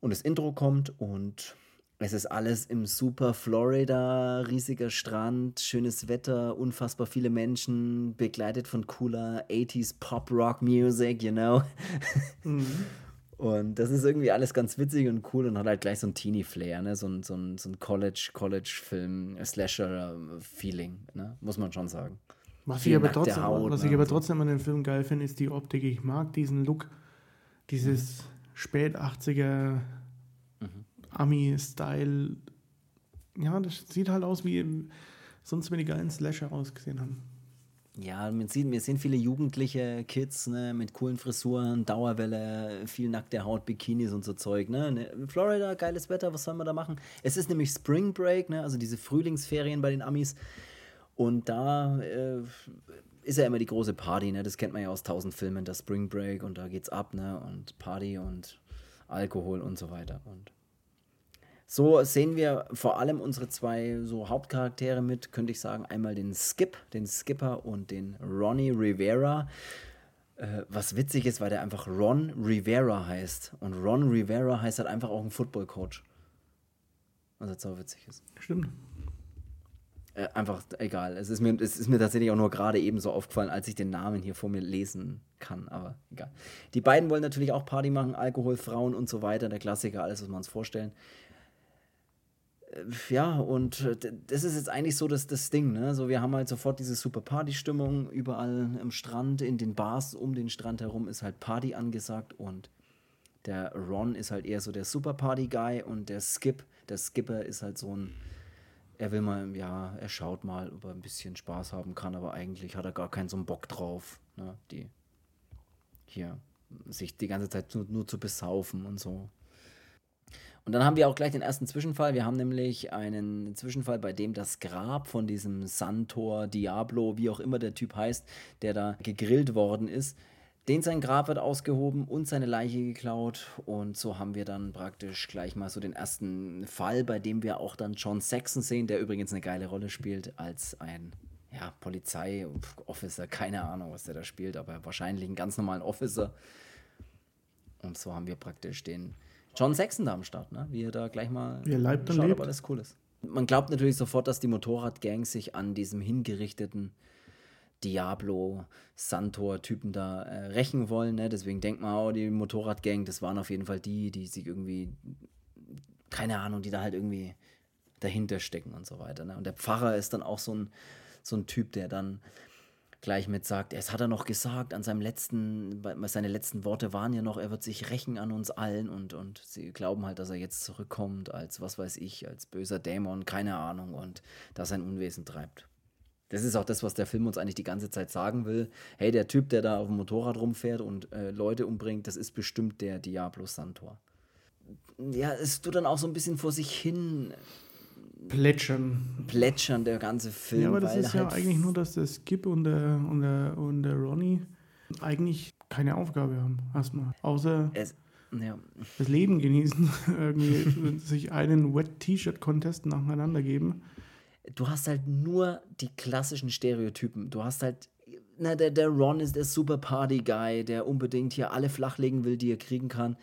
und das Intro kommt und es ist alles im super Florida, riesiger Strand, schönes Wetter, unfassbar viele Menschen, begleitet von cooler 80s Pop-Rock-Music, you know. Mhm. Und das ist irgendwie alles ganz witzig und cool und hat halt gleich so ein Teenie-Flair, ne? so ein, so ein, so ein College-College-Film, Slasher-Feeling, ne? muss man schon sagen. Was, ich aber, trotzdem, Haut, was ne? ich aber trotzdem an dem Film geil finde, ist die Optik. Ich mag diesen Look, dieses mhm. spät 80er mhm. Ami-Style. Ja, das sieht halt aus, wie sonst, wenn die geilen Slasher ausgesehen haben. Ja, man sieht, wir sehen viele jugendliche Kids ne, mit coolen Frisuren, Dauerwelle, viel nackte Haut, Bikinis und so Zeug. Ne? ne Florida, geiles Wetter, was sollen wir da machen? Es ist nämlich Spring Break, ne? also diese Frühlingsferien bei den Amis. Und da äh, ist ja immer die große Party, ne? das kennt man ja aus tausend Filmen, das Spring Break und da geht's ab ne? und Party und Alkohol und so weiter. Und so sehen wir vor allem unsere zwei so Hauptcharaktere mit, könnte ich sagen, einmal den Skip, den Skipper und den Ronnie Rivera. Äh, was witzig ist, weil der einfach Ron Rivera heißt. Und Ron Rivera heißt halt einfach auch ein Football-Coach. Was jetzt auch witzig ist. Stimmt. Äh, einfach egal. Es ist, mir, es ist mir tatsächlich auch nur gerade eben so aufgefallen, als ich den Namen hier vor mir lesen kann. Aber egal. Die beiden wollen natürlich auch Party machen, Alkohol, Frauen und so weiter. Der Klassiker, alles, was wir uns vorstellen. Ja, und äh, das ist jetzt eigentlich so das, das Ding, ne? So, wir haben halt sofort diese super Party-Stimmung. Überall am Strand, in den Bars um den Strand herum ist halt Party angesagt und Der Ron ist halt eher so der Super Party Guy und der Skip, der Skipper ist halt so ein, er will mal, ja, er schaut mal, ob er ein bisschen Spaß haben kann, aber eigentlich hat er gar keinen so einen Bock drauf, ne, die hier sich die ganze Zeit nur, nur zu besaufen und so. Und dann haben wir auch gleich den ersten Zwischenfall. Wir haben nämlich einen Zwischenfall, bei dem das Grab von diesem Santor Diablo, wie auch immer der Typ heißt, der da gegrillt worden ist, den sein Grab wird ausgehoben und seine Leiche geklaut. Und so haben wir dann praktisch gleich mal so den ersten Fall, bei dem wir auch dann John Saxon sehen, der übrigens eine geile Rolle spielt als ein ja, Polizei-Officer, keine Ahnung, was der da spielt, aber wahrscheinlich einen ganz normalen Officer. Und so haben wir praktisch den John Saxon da am Start, ne? wie er da gleich mal wie er leibt schaut, lebt. ob alles cool ist. Man glaubt natürlich sofort, dass die Motorradgang sich an diesem hingerichteten Diablo, Santor-Typen da äh, rächen wollen. Ne? Deswegen denkt man, oh, die Motorradgang, das waren auf jeden Fall die, die sich irgendwie, keine Ahnung, die da halt irgendwie dahinter stecken und so weiter. Ne? Und der Pfarrer ist dann auch so ein, so ein Typ, der dann gleich mit sagt, es hat er noch gesagt, an seinem letzten, seine letzten Worte waren ja noch, er wird sich rächen an uns allen und, und sie glauben halt, dass er jetzt zurückkommt als, was weiß ich, als böser Dämon, keine Ahnung und dass sein Unwesen treibt. Das ist auch das, was der Film uns eigentlich die ganze Zeit sagen will. Hey, der Typ, der da auf dem Motorrad rumfährt und äh, Leute umbringt, das ist bestimmt der Diablo Santor. Ja, es tut dann auch so ein bisschen vor sich hin plätschern. Plätschern, der ganze Film. Ja, aber das ist halt ja eigentlich nur, dass der Skip und der, und der, und der Ronnie eigentlich keine Aufgabe haben, erstmal. Außer es, ja. das Leben genießen, irgendwie sich einen Wet-T-Shirt-Contest nacheinander geben. Du hast halt nur die klassischen Stereotypen. Du hast halt, na, der, der Ron ist der Super Party-Guy, der unbedingt hier alle flachlegen will, die er kriegen kann.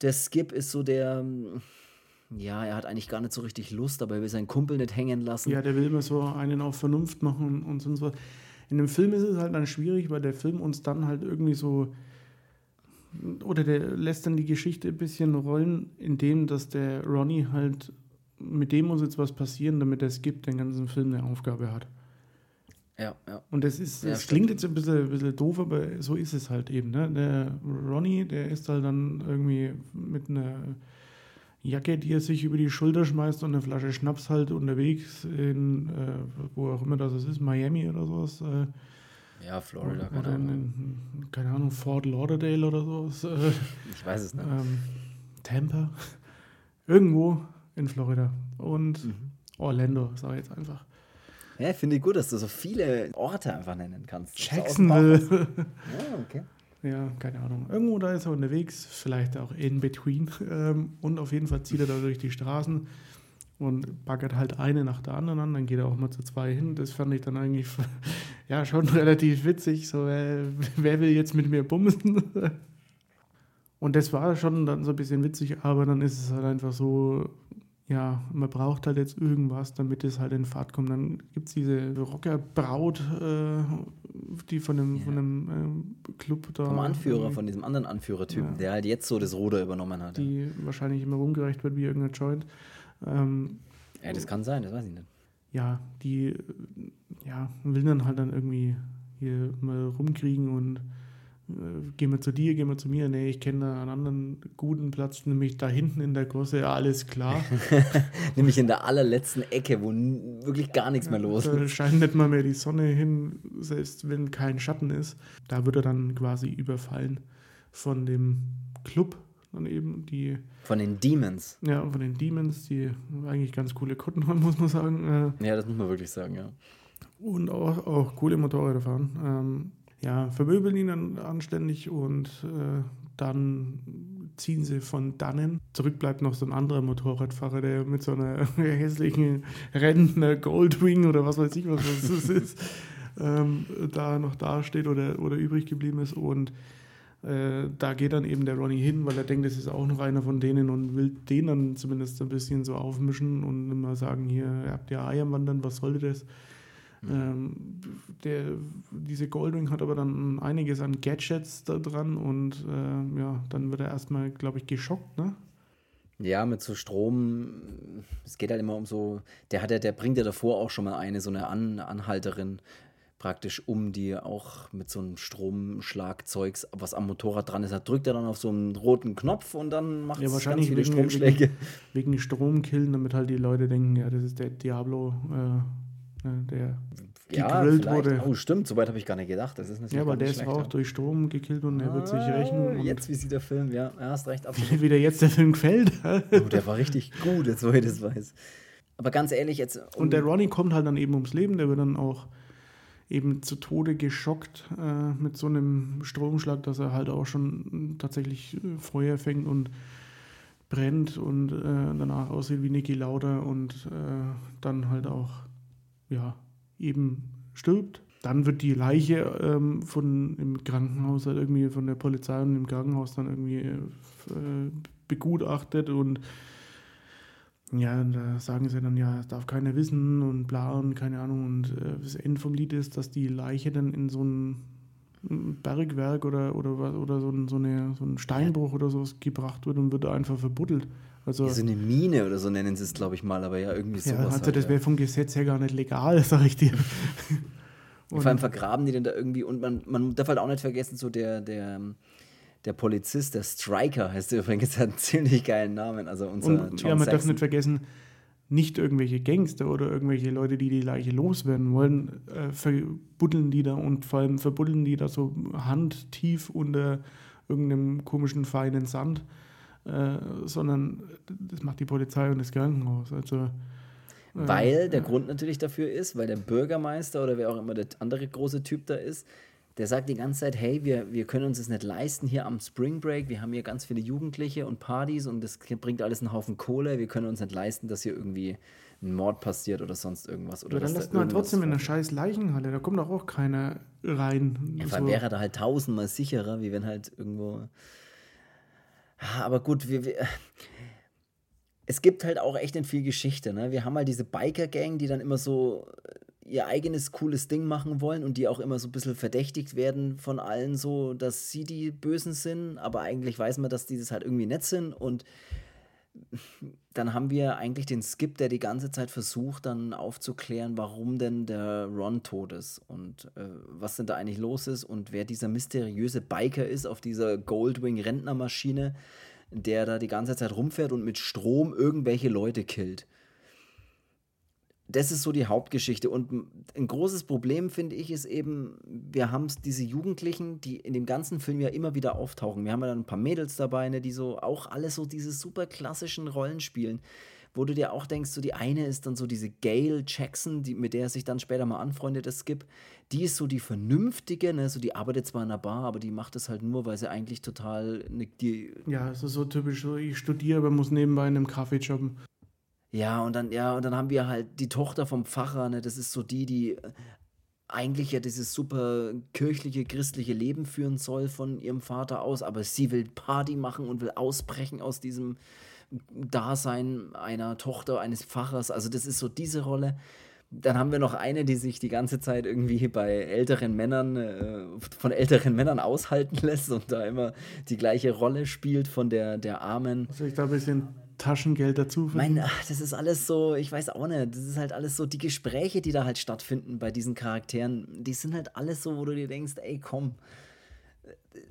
Der Skip ist so der ja, er hat eigentlich gar nicht so richtig Lust, aber er will seinen Kumpel nicht hängen lassen. Ja, der will immer so einen auf Vernunft machen und sonst was. In dem Film ist es halt dann schwierig, weil der Film uns dann halt irgendwie so oder der lässt dann die Geschichte ein bisschen rollen, indem dass der Ronnie halt mit dem muss jetzt was passieren, damit der Skip den ganzen Film eine Aufgabe hat. Ja, ja. Und das ist, das ja, klingt jetzt ein bisschen, ein bisschen doof, aber so ist es halt eben. Ne? Der Ronnie, der ist halt dann irgendwie mit einer Jacke, die er sich über die Schulter schmeißt und eine Flasche Schnaps halt unterwegs in, äh, wo auch immer das ist, Miami oder sowas. Äh, ja, Florida. Oder in, in, keine Ahnung, Fort Lauderdale oder sowas. Äh, ich weiß es nicht. Ähm, Tampa. Irgendwo in Florida. Und mhm. Orlando, sag ich jetzt einfach. Ja, finde ich gut, dass du so viele Orte einfach nennen kannst. Jacksonville. ja, okay. Ja, keine Ahnung. Irgendwo da ist er unterwegs, vielleicht auch in between. Ähm, und auf jeden Fall zieht er da durch die Straßen und baggert halt eine nach der anderen an. Dann geht er auch mal zu zwei hin. Das fand ich dann eigentlich ja schon relativ witzig. So, wer, wer will jetzt mit mir bumsen? Und das war schon dann so ein bisschen witzig, aber dann ist es halt einfach so, ja, man braucht halt jetzt irgendwas, damit es halt in Fahrt kommt. Dann gibt es diese Rockerbraut, äh, die von dem, ja. von dem äh, Club da. Vom Anführer, von diesem anderen Anführertypen, ja. der halt jetzt so das Ruder übernommen hat. Die ja. wahrscheinlich immer rumgereicht wird wie irgendein Joint. Ähm, ja, das kann sein, das weiß ich nicht. Ja, die ja, will dann halt dann irgendwie hier mal rumkriegen und gehen wir zu dir, gehen wir zu mir. Nee, ich kenne da einen anderen guten Platz, nämlich da hinten in der Gosse, ja, alles klar. nämlich in der allerletzten Ecke, wo wirklich gar nichts mehr los ist. Da scheint nicht mal mehr die Sonne hin, selbst wenn kein Schatten ist. Da wird er dann quasi überfallen von dem Club, dann eben die. Von den Demons. Ja, von den Demons, die eigentlich ganz coole Kunden haben, muss man sagen. Äh. Ja, das muss man wirklich sagen, ja. Und auch, auch coole Motorräder fahren. Ähm, ja, vermöbeln ihn dann anständig und äh, dann ziehen sie von dannen. Zurück bleibt noch so ein anderer Motorradfahrer, der mit so einer hässlichen Rentner Goldwing oder was weiß ich, was das ist, ähm, da noch dasteht oder, oder übrig geblieben ist. Und äh, da geht dann eben der Ronnie hin, weil er denkt, das ist auch noch einer von denen und will den dann zumindest ein bisschen so aufmischen und immer sagen, hier, ihr habt ja Eier wandern, was sollte das? Mhm. Ähm, der, diese Goldwing hat aber dann einiges an Gadgets da dran und äh, ja, dann wird er erstmal, glaube ich, geschockt, ne? Ja, mit so Strom, es geht halt immer um so, der hat ja, der bringt ja davor auch schon mal eine, so eine An Anhalterin praktisch um die auch mit so einem Stromschlagzeugs, was am Motorrad dran ist, da drückt er dann auf so einen roten Knopf und dann macht ja, es wahrscheinlich ganz viele wegen, Stromschläge. Wegen, wegen Stromkillen, damit halt die Leute denken, ja, das ist der Diablo, äh, äh der ja, gegrillt wurde. Oh, stimmt, soweit habe ich gar nicht gedacht. Das ist ja, aber der ist auch durch Strom gekillt und er wird sich ah, rächen. Jetzt, wie sieht der Film, ja, ja hast recht. Absolut. Wie dir jetzt der Film gefällt. oh, der war richtig gut, jetzt wo ich das weiß. Aber ganz ehrlich, jetzt. Um und der Ronnie kommt halt dann eben ums Leben, der wird dann auch eben zu Tode geschockt äh, mit so einem Stromschlag, dass er halt auch schon tatsächlich äh, Feuer fängt und brennt und äh, danach aussieht wie Niki Lauda und äh, dann halt auch ja eben stirbt. Dann wird die Leiche ähm, von im Krankenhaus halt irgendwie von der Polizei und im Krankenhaus dann irgendwie äh, begutachtet und ja, da sagen sie dann, ja, darf keiner wissen und bla und keine Ahnung. Und äh, das Ende vom Lied ist, dass die Leiche dann in so ein Bergwerk oder, oder, oder so, ein, so, eine, so ein Steinbruch oder sowas gebracht wird und wird einfach verbuddelt. Also, ja, so eine Mine oder so nennen sie es, glaube ich mal, aber ja, irgendwie sowas. Ja, also halt, das wäre vom Gesetz her gar nicht legal, sag ich dir. Vor allem vergraben die denn da irgendwie und man, man darf halt auch nicht vergessen, so der, der der Polizist, der Striker heißt der übrigens, hat einen ziemlich geilen Namen. Also unser Und, John ja, man Saxon. darf nicht vergessen, nicht irgendwelche Gangster oder irgendwelche Leute, die die Leiche loswerden wollen, äh, verbuddeln die da und vor allem verbuddeln die da so handtief unter irgendeinem komischen feinen Sand, äh, sondern das macht die Polizei und das Krankenhaus. Also äh, weil der Grund natürlich dafür ist, weil der Bürgermeister oder wer auch immer der andere große Typ da ist, der sagt die ganze Zeit, hey, wir, wir können uns das nicht leisten hier am Spring Break, wir haben hier ganz viele Jugendliche und Partys und das bringt alles einen Haufen Kohle, wir können uns nicht leisten, dass hier irgendwie ein Mord passiert oder sonst irgendwas. Oder ja, dann lässt man trotzdem in einer scheiß Leichenhalle, da kommt doch auch keiner rein. Ja, so. wäre da halt tausendmal sicherer, wie wenn halt irgendwo... Aber gut, wir, wir es gibt halt auch echt viel Geschichte. Ne? Wir haben halt diese Biker-Gang, die dann immer so ihr eigenes cooles Ding machen wollen und die auch immer so ein bisschen verdächtigt werden von allen so, dass sie die Bösen sind, aber eigentlich weiß man, dass die das halt irgendwie nett sind und dann haben wir eigentlich den Skip, der die ganze Zeit versucht, dann aufzuklären, warum denn der Ron tot ist und äh, was denn da eigentlich los ist und wer dieser mysteriöse Biker ist auf dieser Goldwing-Rentnermaschine, der da die ganze Zeit rumfährt und mit Strom irgendwelche Leute killt das ist so die Hauptgeschichte. Und ein großes Problem, finde ich, ist eben, wir haben diese Jugendlichen, die in dem ganzen Film ja immer wieder auftauchen. Wir haben ja dann ein paar Mädels dabei, ne, die so auch alle so diese super klassischen Rollen spielen, wo du dir auch denkst, so die eine ist dann so diese Gail Jackson, die, mit der er sich dann später mal anfreundet, das Skip. Die ist so die vernünftige, ne, so die arbeitet zwar in einer Bar, aber die macht das halt nur, weil sie eigentlich total ne, die Ja, es ist so typisch, so ich studiere, aber muss nebenbei in einem Kaffee jobben. Ja, und dann, ja, und dann haben wir halt die Tochter vom Pfarrer, ne? Das ist so die, die äh, eigentlich ja dieses super kirchliche, christliche Leben führen soll von ihrem Vater aus, aber sie will Party machen und will ausbrechen aus diesem Dasein einer Tochter eines Pfarrers. Also das ist so diese Rolle. Dann haben wir noch eine, die sich die ganze Zeit irgendwie bei älteren Männern, äh, von älteren Männern aushalten lässt und da immer die gleiche Rolle spielt von der, der Armen. Also ich da ein bisschen Taschengeld dazu Mein, ach, das ist alles so, ich weiß auch nicht, das ist halt alles so, die Gespräche, die da halt stattfinden bei diesen Charakteren, die sind halt alles so, wo du dir denkst, ey, komm,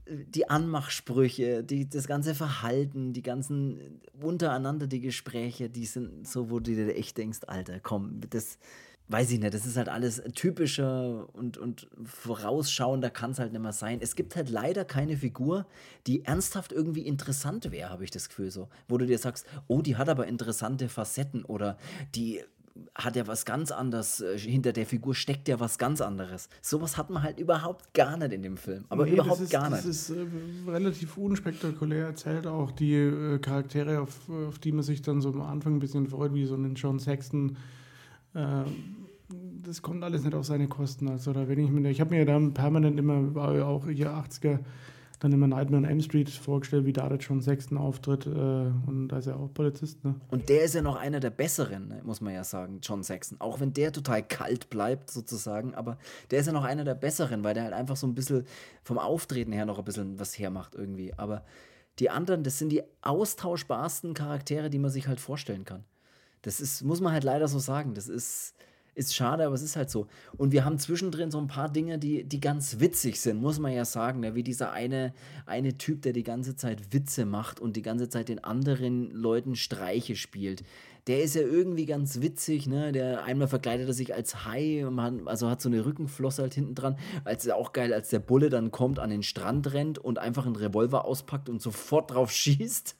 die Anmachsprüche, die, das ganze Verhalten, die ganzen untereinander die Gespräche, die sind so, wo du dir echt denkst, Alter, komm, das, weiß ich nicht, das ist halt alles typischer und, und vorausschauender kann es halt nicht mehr sein. Es gibt halt leider keine Figur, die ernsthaft irgendwie interessant wäre, habe ich das Gefühl so. Wo du dir sagst, oh, die hat aber interessante Facetten oder die hat ja was ganz anderes, äh, hinter der Figur steckt ja was ganz anderes. Sowas hat man halt überhaupt gar nicht in dem Film. Aber nee, überhaupt ist, gar nicht. Das ist äh, relativ unspektakulär erzählt, auch die äh, Charaktere, auf, auf die man sich dann so am Anfang ein bisschen freut, wie so einen John Saxton ähm, das kommt alles nicht auf seine Kosten. Also da wenn ich mir, ich habe mir dann permanent immer, war ja auch hier 80er, dann immer Nightmare on M Street vorgestellt, wie da der John Sexton auftritt. Äh, und da ist er auch Polizist. Ne? Und der ist ja noch einer der besseren, ne, muss man ja sagen, John Sexton. Auch wenn der total kalt bleibt, sozusagen. Aber der ist ja noch einer der besseren, weil der halt einfach so ein bisschen vom Auftreten her noch ein bisschen was hermacht irgendwie. Aber die anderen, das sind die austauschbarsten Charaktere, die man sich halt vorstellen kann. Das ist, muss man halt leider so sagen. Das ist, Ist schade, aber es ist halt so. Und wir haben zwischendrin so ein paar Dinge, die, die ganz witzig sind, muss man ja sagen. Ne? Wie dieser eine, eine Typ, der die ganze Zeit Witze macht und die ganze Zeit den anderen Leuten Streiche spielt. Der ist ja irgendwie ganz witzig, ne? Der einmal verkleidet er sich als Hai, also hat so eine Rückenflosse halt hinten dran. Als auch geil, als der Bulle dann kommt, an den Strand rennt und einfach einen Revolver auspackt und sofort drauf schießt.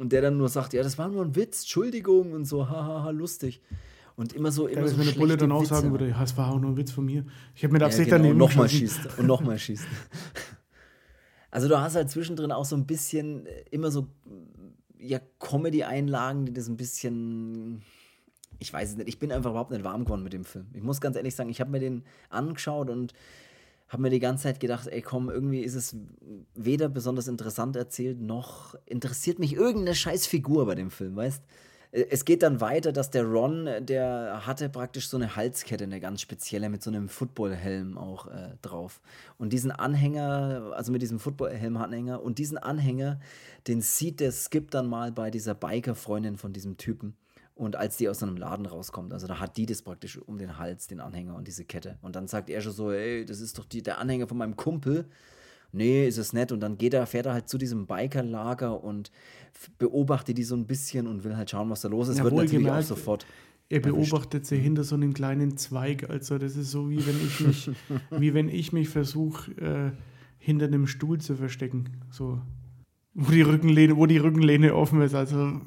Und der dann nur sagt, ja, das war nur ein Witz, Entschuldigung und so, hahaha, lustig. Und immer so, immer ja, so wenn der Bulle dann auch sagen würde, ja, es war auch nur ein Witz von mir. Ich habe mir Absicht ja, genau, daneben nochmal schießt und nochmal schießt. Also du hast halt zwischendrin auch so ein bisschen äh, immer so ja Comedy-Einlagen, die das ein bisschen ich weiß es nicht, ich bin einfach überhaupt nicht warm geworden mit dem Film. Ich muss ganz ehrlich sagen, ich habe mir den angeschaut und habe mir die ganze Zeit gedacht, ey komm, irgendwie ist es weder besonders interessant erzählt, noch interessiert mich irgendeine scheiß Figur bei dem Film, weißt? Äh, es geht dann weiter, dass der Ron, der hatte praktisch so eine Halskette, eine ganz spezielle, mit so einem Footballhelm auch äh, drauf. Und diesen Anhänger, also mit diesem Footballhelm-Anhänger, und diesen Anhänger, den sieht der Skip dann mal bei dieser Biker-Freundin von diesem Typen. Und als die aus einem Laden rauskommt, also da hat die das praktisch um den Hals, den Anhänger und diese Kette. Und dann sagt er schon so, ey, das ist doch die, der Anhänger von meinem Kumpel nee, ist es nett. Und dann geht er, fährt er halt zu diesem Bikerlager und beobachtet die so ein bisschen und will halt schauen, was da los ist. Ja, Wird natürlich gemerkt, auch sofort. Er beobachtet sie hinter so einem kleinen Zweig. Also das ist so wie wenn ich mich, wie wenn ich mich versuche, äh, hinter einem Stuhl zu verstecken. So. Wo die Rückenlehne, wo die Rückenlehne offen ist. Also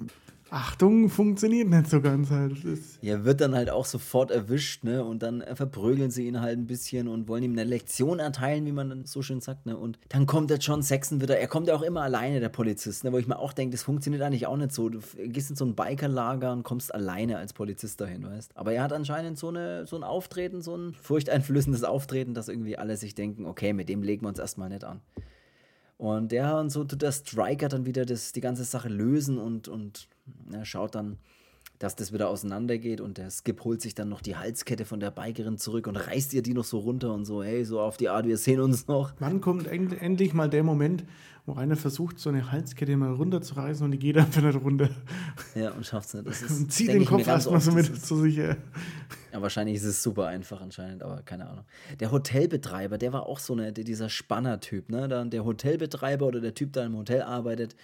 Achtung funktioniert nicht so ganz halt. ja, wird dann halt auch sofort erwischt, ne? Und dann verprügeln sie ihn halt ein bisschen und wollen ihm eine Lektion erteilen, wie man dann so schön sagt, ne? Und dann kommt der John Saxon wieder, er kommt ja auch immer alleine, der Polizist, ne? Wo ich mir auch denke, das funktioniert eigentlich auch nicht so. Du gehst in so ein Bikerlager und kommst alleine als Polizist dahin, weißt Aber er hat anscheinend so, eine, so ein Auftreten, so ein furchteinflößendes Auftreten, dass irgendwie alle sich denken, okay, mit dem legen wir uns erstmal nicht an. Und der und so tut der Striker dann wieder das, die ganze Sache lösen und, und er schaut dann, dass das wieder auseinandergeht und der Skip holt sich dann noch die Halskette von der Bikerin zurück und reißt ihr die noch so runter und so, hey, so auf die Art, wir sehen uns noch. Wann kommt endlich mal der Moment, wo einer versucht, so eine Halskette mal runterzureißen und die geht einfach nicht runter. Ja, und schafft es nicht. Das ist, und zieht den Kopf erstmal so mit zu sich. Ja, wahrscheinlich ist es super einfach anscheinend, aber keine Ahnung. Der Hotelbetreiber, der war auch so eine, dieser Spanner-Typ, ne? Der Hotelbetreiber oder der Typ, der im Hotel arbeitet,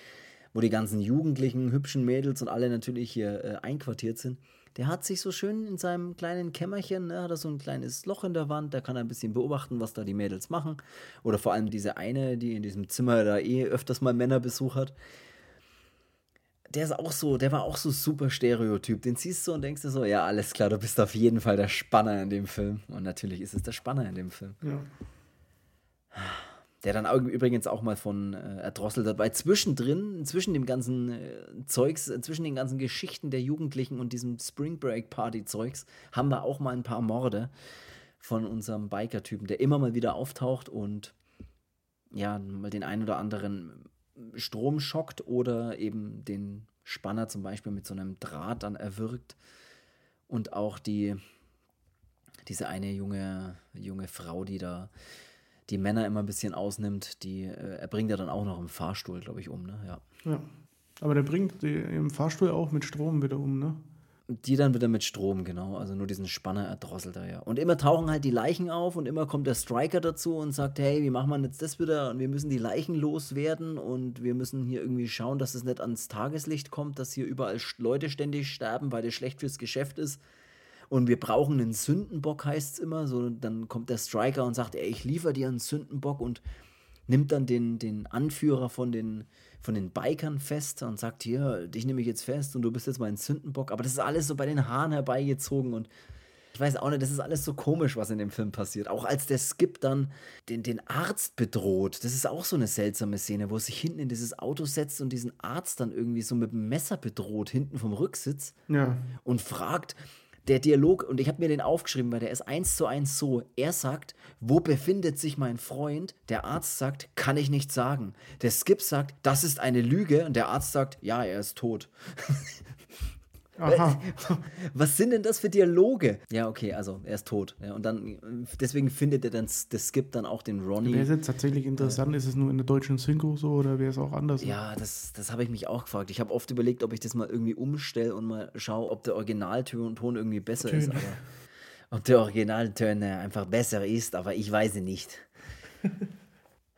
wo die ganzen jugendlichen, hübschen Mädels und alle natürlich hier äh, einquartiert sind. Der hat sich so schön in seinem kleinen Kämmerchen, ne, hat er so ein kleines Loch in der Wand, da kann er ein bisschen beobachten, was da die Mädels machen. Oder vor allem diese eine, die in diesem Zimmer da eh öfters mal Männerbesuch hat. Der ist auch so, der war auch so super Stereotyp. Den siehst du und denkst dir so, ja, alles klar, du bist auf jeden Fall der Spanner in dem Film. Und natürlich ist es der Spanner in dem Film. Ja. Der dann übrigens auch mal von äh, erdrosselt hat, weil zwischendrin, zwischen dem ganzen äh, Zeugs, äh, zwischen den ganzen Geschichten der Jugendlichen und diesem Spring Break Party Zeugs, haben wir auch mal ein paar Morde von unserem Biker-Typen, der immer mal wieder auftaucht und ja, mal den einen oder anderen Strom schockt oder eben den Spanner zum Beispiel mit so einem Draht dann erwürgt und auch die, diese eine junge, junge Frau, die da die Männer immer ein bisschen ausnimmt, die äh, er bringt ja dann auch noch im Fahrstuhl, glaube ich, um, ne? Ja. ja. Aber der bringt die im Fahrstuhl auch mit Strom wieder um, ne? Die dann wieder mit Strom, genau. Also nur diesen Spanner erdrosselt er ja. Und immer tauchen halt die Leichen auf und immer kommt der Striker dazu und sagt, hey, wie machen wir jetzt das wieder? Und wir müssen die Leichen loswerden und wir müssen hier irgendwie schauen, dass es nicht ans Tageslicht kommt, dass hier überall Leute ständig sterben, weil das schlecht fürs Geschäft ist. Und wir brauchen einen Sündenbock, heißt es immer. So, dann kommt der Striker und sagt, ey, ich liefere dir einen Sündenbock und nimmt dann den, den Anführer von den, von den Bikern fest und sagt, hier, dich nehme ich jetzt fest und du bist jetzt mein Sündenbock. Aber das ist alles so bei den Haaren herbeigezogen und ich weiß auch nicht, das ist alles so komisch, was in dem Film passiert. Auch als der Skip dann den, den Arzt bedroht, das ist auch so eine seltsame Szene, wo er sich hinten in dieses Auto setzt und diesen Arzt dann irgendwie so mit dem Messer bedroht, hinten vom Rücksitz. Ja. Und fragt, der Dialog, und ich habe mir den aufgeschrieben, weil der ist eins zu eins so. Er sagt, wo befindet sich mein Freund? Der Arzt sagt, kann ich nicht sagen. Der Skip sagt, das ist eine Lüge. Und der Arzt sagt, ja, er ist tot. Aha. Was sind denn das für Dialoge? Ja, okay, also er ist tot. Ja, und dann, deswegen findet er dann, das Skip dann auch den Ronnie. Wäre es jetzt tatsächlich interessant, äh, ist es nur in der deutschen Synchro so oder wäre es auch anders? Ja, das, das habe ich mich auch gefragt. Ich habe oft überlegt, ob ich das mal irgendwie umstelle und mal schaue, ob der Originalton irgendwie besser Töne. ist. Aber ob der Originalton einfach besser ist, aber ich weiß es nicht.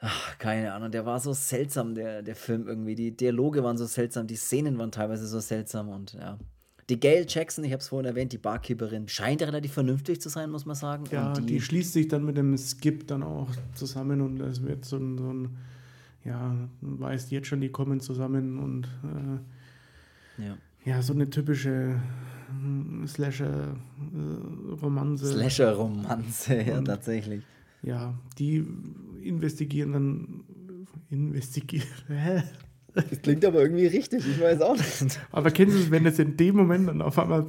Ach, keine Ahnung, der war so seltsam, der, der Film irgendwie. Die Dialoge waren so seltsam, die Szenen waren teilweise so seltsam und ja. Die Gail Jackson, ich habe es vorhin erwähnt, die Barkeeperin, scheint relativ vernünftig zu sein, muss man sagen. Ja, die, die, schließt sich dann mit dem Skip dann auch zusammen und es wird so ein, so ein ja, weißt jetzt schon, die kommen zusammen und äh, ja. ja, so eine typische hm, Slasher-Romanze. Äh, Slasher-Romanze, ja, tatsächlich. Ja, die investigieren dann investigieren. Das klingt aber irgendwie richtig, ich weiß auch nicht. Aber kennst du es, wenn das in dem Moment dann auf einmal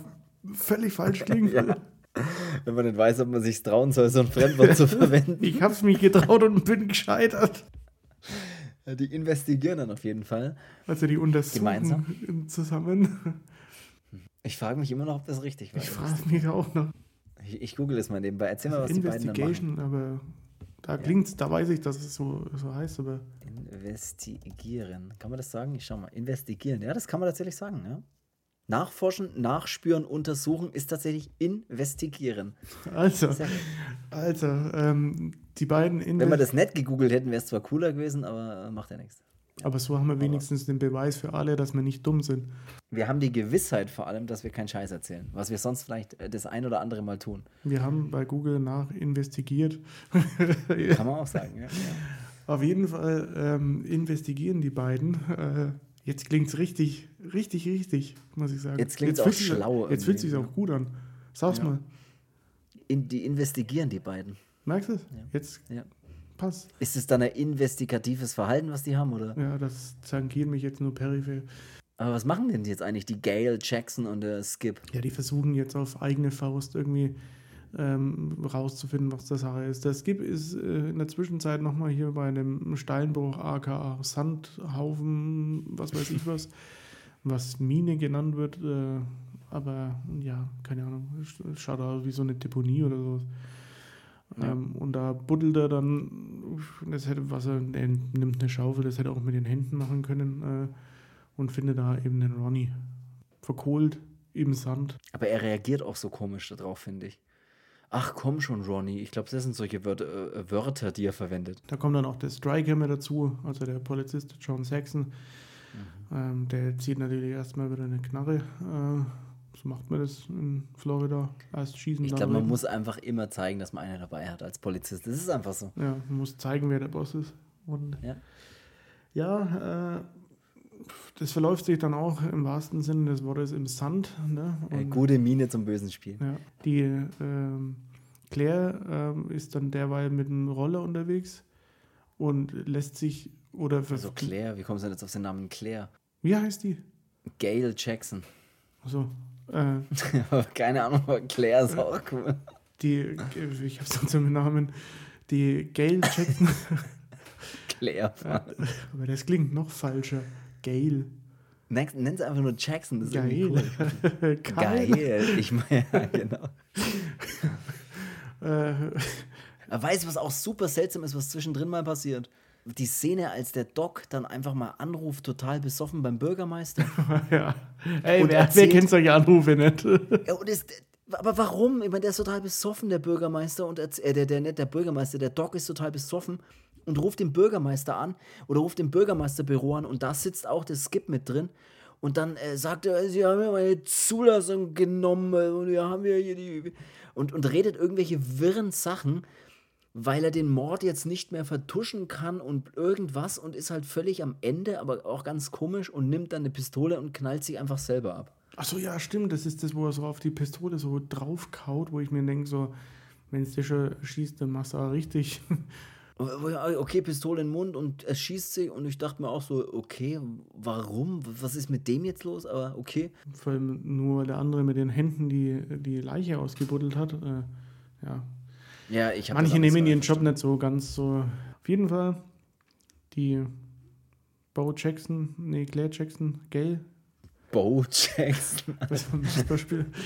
völlig falsch klingt? ja. Wenn man nicht weiß, ob man sich trauen soll, so ein Fremdwort zu verwenden. Ich hab's mich getraut und bin gescheitert. Die investigieren dann auf jeden Fall. Also die untersuchen Gemeinsam. zusammen. Ich frage mich immer noch, ob das richtig war. Ich frage mich auch noch. Ich, ich google es mal nebenbei. Erzähl mal, was die beiden da machen. aber da klingt's, da weiß ich, dass es so, so heißt, aber. Investigieren. Kann man das sagen? Ich schau mal. Investigieren. Ja, das kann man tatsächlich sagen, ja. Nachforschen, nachspüren, untersuchen ist tatsächlich investigieren. Also, also ähm, die beiden. Wenn wir das nicht gegoogelt hätten, wäre es zwar cooler gewesen, aber äh, macht ja nichts. Aber so haben wir wenigstens den Beweis für alle, dass wir nicht dumm sind. Wir haben die Gewissheit vor allem, dass wir keinen Scheiß erzählen, was wir sonst vielleicht äh, das ein oder andere Mal tun. Wir haben bei Google nach investigiert. Kann man auch sagen, ja. Auf jeden Fall ähm, investigieren die beiden. Äh, jetzt klingt es richtig, richtig, richtig, muss ich sagen. Jetzt klingt es auch schlau. Jetzt fühlt es sich auch gut an. Sag's ja. mal. In, die investigieren die beiden. Merkst du es? Ja. Jetzt ja. Pass. Ist es dann ein investigatives Verhalten, was die haben, oder? Ja, das tangiert mich jetzt nur peripher. Aber was machen denn jetzt eigentlich die Gail, Jackson und der Skip? Ja, die versuchen jetzt auf eigene Faust irgendwie ähm, rauszufinden, was das Sache ist. Der Skip ist äh, in der Zwischenzeit nochmal hier bei einem Steinbruch, aka Sandhaufen, was weiß ich was, was Mine genannt wird. Äh, aber ja, keine Ahnung, schaut aus wie so eine Deponie oder so. Ja. Ähm, und da buddelt er dann, das hätte, was er, er nimmt eine Schaufel, das hätte er auch mit den Händen machen können äh, und findet da eben den Ronnie verkohlt im Sand. Aber er reagiert auch so komisch darauf, finde ich. Ach komm schon, Ronnie. Ich glaube, das sind solche Wörter, äh, Wörter, die er verwendet. Da kommt dann auch der Striker mit dazu, also der Polizist John Saxon. Mhm. Ähm, der zieht natürlich erstmal wieder eine Knarre. Äh, so macht man das in Florida. Erst schießen, Ich glaube, man muss einfach immer zeigen, dass man einen dabei hat als Polizist. Das ist einfach so. Ja, man muss zeigen, wer der Boss ist. Und ja, ja äh, das verläuft sich dann auch im wahrsten Sinne des Wortes im Sand. Ne? Und, gute Miene zum bösen Spiel. Ja, die ähm, Claire ähm, ist dann derweil mit dem Roller unterwegs und lässt sich oder Also Claire, wie kommst du denn jetzt auf den Namen Claire? Wie heißt die? Gail Jackson. Achso, äh, Keine Ahnung, aber Claire ist auch cool. Die, ich habe sonst im Namen, die Gail Jackson. Claire. aber das klingt noch falscher. Gail. Nenn es einfach nur Jackson, das ist Geil. cool. Geil. Ich meine, ja, genau. äh, weißt du, was auch super seltsam ist, was zwischendrin mal passiert? Die Szene, als der Doc dann einfach mal anruft, total besoffen beim Bürgermeister. ja. Ey, wer, erzählt, wer kennt solche Anrufe nicht? ja, und ist, aber warum? Ich meine, der ist total besoffen, der Bürgermeister, und äh, der, der, nicht der Bürgermeister, der Doc ist total besoffen und ruft den Bürgermeister an oder ruft den Bürgermeisterbüro an und da sitzt auch der Skip mit drin. Und dann äh, sagt er, sie haben ja meine Zulassung genommen und wir haben ja hier die. Und, und redet irgendwelche wirren Sachen weil er den Mord jetzt nicht mehr vertuschen kann und irgendwas und ist halt völlig am Ende, aber auch ganz komisch und nimmt dann eine Pistole und knallt sich einfach selber ab. Achso, ja, stimmt. Das ist das, wo er so auf die Pistole so draufkaut, wo ich mir denke, so, wenn es dir schon schießt, dann machst du auch richtig. Okay, Pistole in den Mund und er schießt sie und ich dachte mir auch so, okay, warum? Was ist mit dem jetzt los? Aber okay. Vor allem nur der andere mit den Händen, die die Leiche ausgebuddelt hat. Äh, ja, ja, ich Manche nehmen ihren Job nicht so ganz so. Auf jeden Fall, die Bo Jackson, nee, Claire Jackson, Gail, Bo Jackson. Das ist ein Fußballspiel.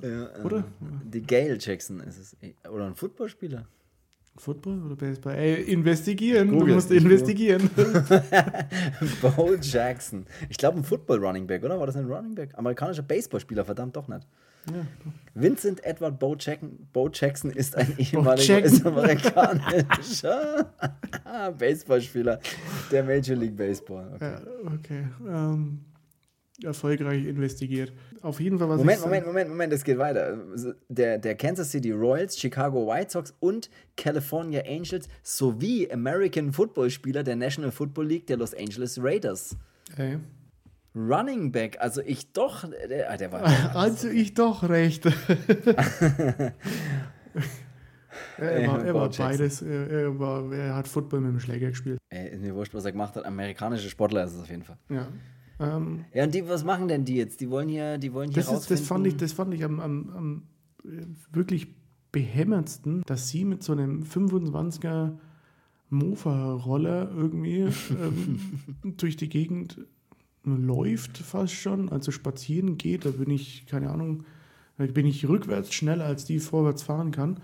Ja, äh, Oder? Die Gail Jackson ist es. Oder ein Footballspieler. Football oder Baseball? Ey, investigieren. Google, du musst investigieren. Bo Jackson. Ich glaube, ein Football-Running Back, oder? War das ein Running Back? Amerikanischer Baseballspieler, verdammt doch nicht. Ja. Vincent Edward Bo Jackson, Bo Jackson ist ein ehemaliger. US-amerikanischer Baseballspieler der Major League Baseball. Okay. Ja, okay. Ähm, erfolgreich investigiert. Auf jeden Fall, was Moment, Moment, Moment, Moment, es geht weiter. Der, der Kansas City Royals, Chicago White Sox und California Angels sowie American Football Spieler der National Football League der Los Angeles Raiders. Ey. Running Back, also ich doch, der, ah, der war. Also ich doch recht. er war, er war beides. Er, er, war, er hat Football mit dem Schläger gespielt. Ey, ist mir wurscht, was er gemacht hat. Amerikanische Sportler ist es auf jeden Fall. Ja. Ähm, Ja, und die, was machen denn die jetzt? Die wollen hier, die wollen hier das, ist, das fand ich, das fand ich am, am, am äh, wirklich behämmerndsten, dass sie mit so einem 25er Mofa-Roller irgendwie ähm, durch die Gegend läuft fast schon, also spazieren geht, da bin ich, keine Ahnung, da bin ich rückwärts schneller, als die vorwärts fahren kann.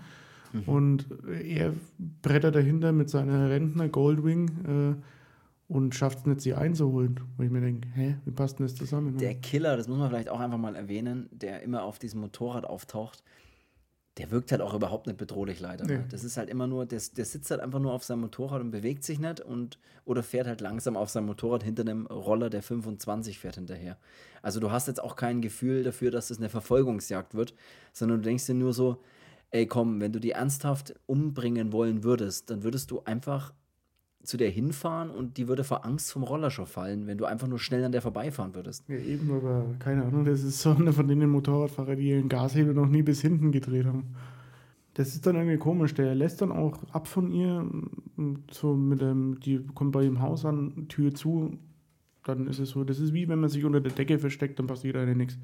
Und er brettert dahinter mit seiner Rentner Goldwing äh, und schafft es nicht, sie einzuholen. Wo ich mir denke, hä, wie passt denn das zusammen? Der Killer, das muss man vielleicht auch einfach mal erwähnen, der immer auf diesem Motorrad auftaucht, der wirkt halt auch überhaupt nicht bedrohlich leider. Nee. Ne? Das ist halt immer nur, der, der sitzt halt einfach nur auf seinem Motorrad und bewegt sich nicht und oder fährt halt langsam auf seinem Motorrad hinter einem Roller, der 25 fährt hinterher. Also du hast jetzt auch kein Gefühl dafür, dass das eine Verfolgungsjagd wird, sondern du denkst dir nur so, ey komm, wenn du die ernsthaft umbringen wollen würdest, dann würdest du einfach zu der hinfahren und die würde vor Angst vom Roller schon fallen, wenn du einfach nur schnell an der vorbeifahren würdest. Ja, eben, aber keine Ahnung, das ist so einer von denen Motorradfahrer, die ihren Gashebel noch nie bis hinten gedreht haben. Das ist dann irgendwie komisch. Der lässt dann auch ab von ihr, m, so mit dem, die kommt bei ihm Haus an, Tür zu, dann ist es so, das ist wie wenn man sich unter der Decke versteckt, dann passiert einem nichts.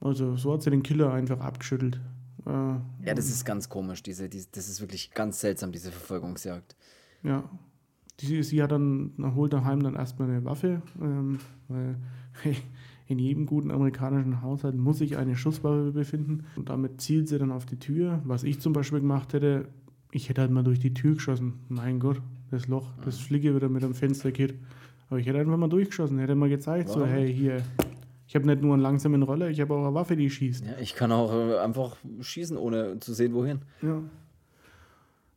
Also so hat sie den Killer einfach abgeschüttelt. Äh, Ja, das ist ganz komisch. Diese, diese, das ist wirklich ganz seltsam, diese Verfolgungsjagd. Ja. Die, sie hat dann, holt daheim dann erstmal eine Waffe, ähm, weil hey, in jedem guten amerikanischen Haushalt muss sich eine Schusswaffe befinden. Und damit zielt sie dann auf die Tür. Was ich zum Beispiel gemacht hätte, ich hätte halt mal durch die Tür geschossen. Mein Gott, das Loch, das fliege wieder mit dem Fenster geht. Aber ich hätte einfach mal durchgeschossen, hätte mal gezeigt, so, Warum hey, hier, ich habe nicht nur einen langsamen Roller, ich habe auch eine Waffe, die schießt. Ja, ich kann auch äh, einfach schießen, ohne zu sehen, wohin. Ja.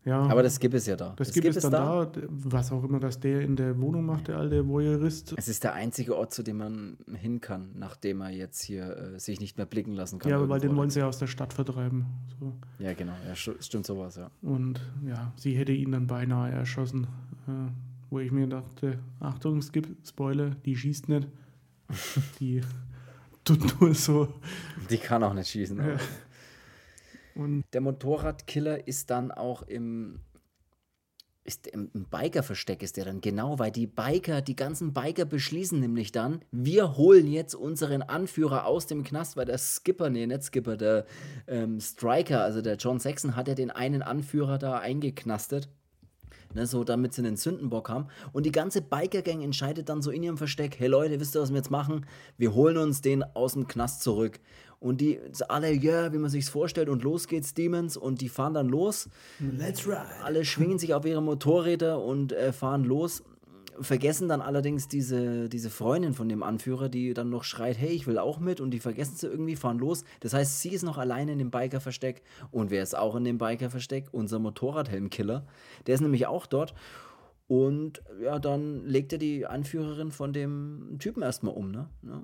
Ja. Aber das gibt es ja da. das gibt es dann da. was auch immer das der in der Wohnung macht, der alte Voyeurist. Es ist der einzige Ort, zu dem man hin kann, nachdem er jetzt hier äh, sich nicht mehr blicken lassen kann. Ja, aber weil den wollen sie ja aus der Stadt vertreiben. So. Ja, genau. Ja, stimmt sowas, ja. Und ja, sie hätte ihn dann beinahe erschossen. Äh, wo ich mir dachte, Achtung, es gibt Spoiler, die schießt nicht. Die tut nur so. Die kann auch nicht schießen. Ja. Und Der Motorradkiller ist dann auch im, ist im, Biker-Versteck ist der dann genau, weil die Biker, die ganzen Biker beschließen nämlich dann, wir holen jetzt unseren Anführer aus dem Knast, weil der Skipper, nee, nicht Skipper, der ähm, Striker, also der John Saxon, hat ja den einen Anführer da eingeknastet. Ne, so damit sie einen Sündenbock haben. Und die ganze Biker-Gang entscheidet dann so in ihrem Versteck, hey Leute, wisst ihr, was wir jetzt machen? Wir holen uns den aus dem Knast zurück. Und die alle, ja, yeah, wie man sich's vorstellt, und los geht's, Demons, und die fahren dann los. let's ride. Alle schwingen sich auf ihre Motorräder und äh, fahren los. Vergessen dann allerdings diese, diese Freundin von dem Anführer, die dann noch schreit, hey, ich will auch mit, und die vergessen sie irgendwie, fahren los. Das heißt, sie ist noch alleine in dem Biker-Versteck. Und wer ist auch in dem Biker-Versteck? Unser Motorradhelmkiller. Der ist nämlich auch dort. Und ja, dann legt er die Anführerin von dem Typen erstmal um, ne? Ja.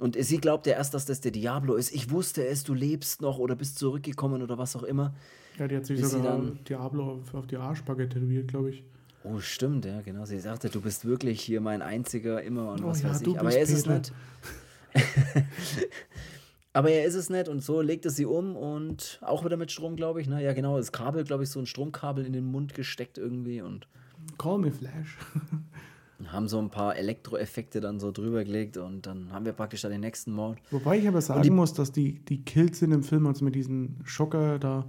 Und sie glaubt ja erst, dass das der Diablo ist. Ich wusste es, du lebst noch oder bist zurückgekommen oder was auch immer. Ja, die hat sich Bis sogar dann- Diablo auf, auf die Arschbacke tätowiert, glaube ich. Oh, stimmt, ja, genau. Sie sagte, du bist wirklich hier mein einziger immer und Oh was ja, weiß ich. Aber er ist es nicht. Aber er ist es nicht und so legt er sie um und auch wieder mit Strom, glaube ich. Ne? Ja, genau, das Kabel, glaube ich, so ein Stromkabel in den Mund gesteckt irgendwie und Call me Flash. haben so ein paar Elektroeffekte dann so drüber gelegt und dann haben wir praktisch da den nächsten Mord. Wobei ich aber sagen muss, dass die, die Kills in dem Film, also mit diesem Schocker da,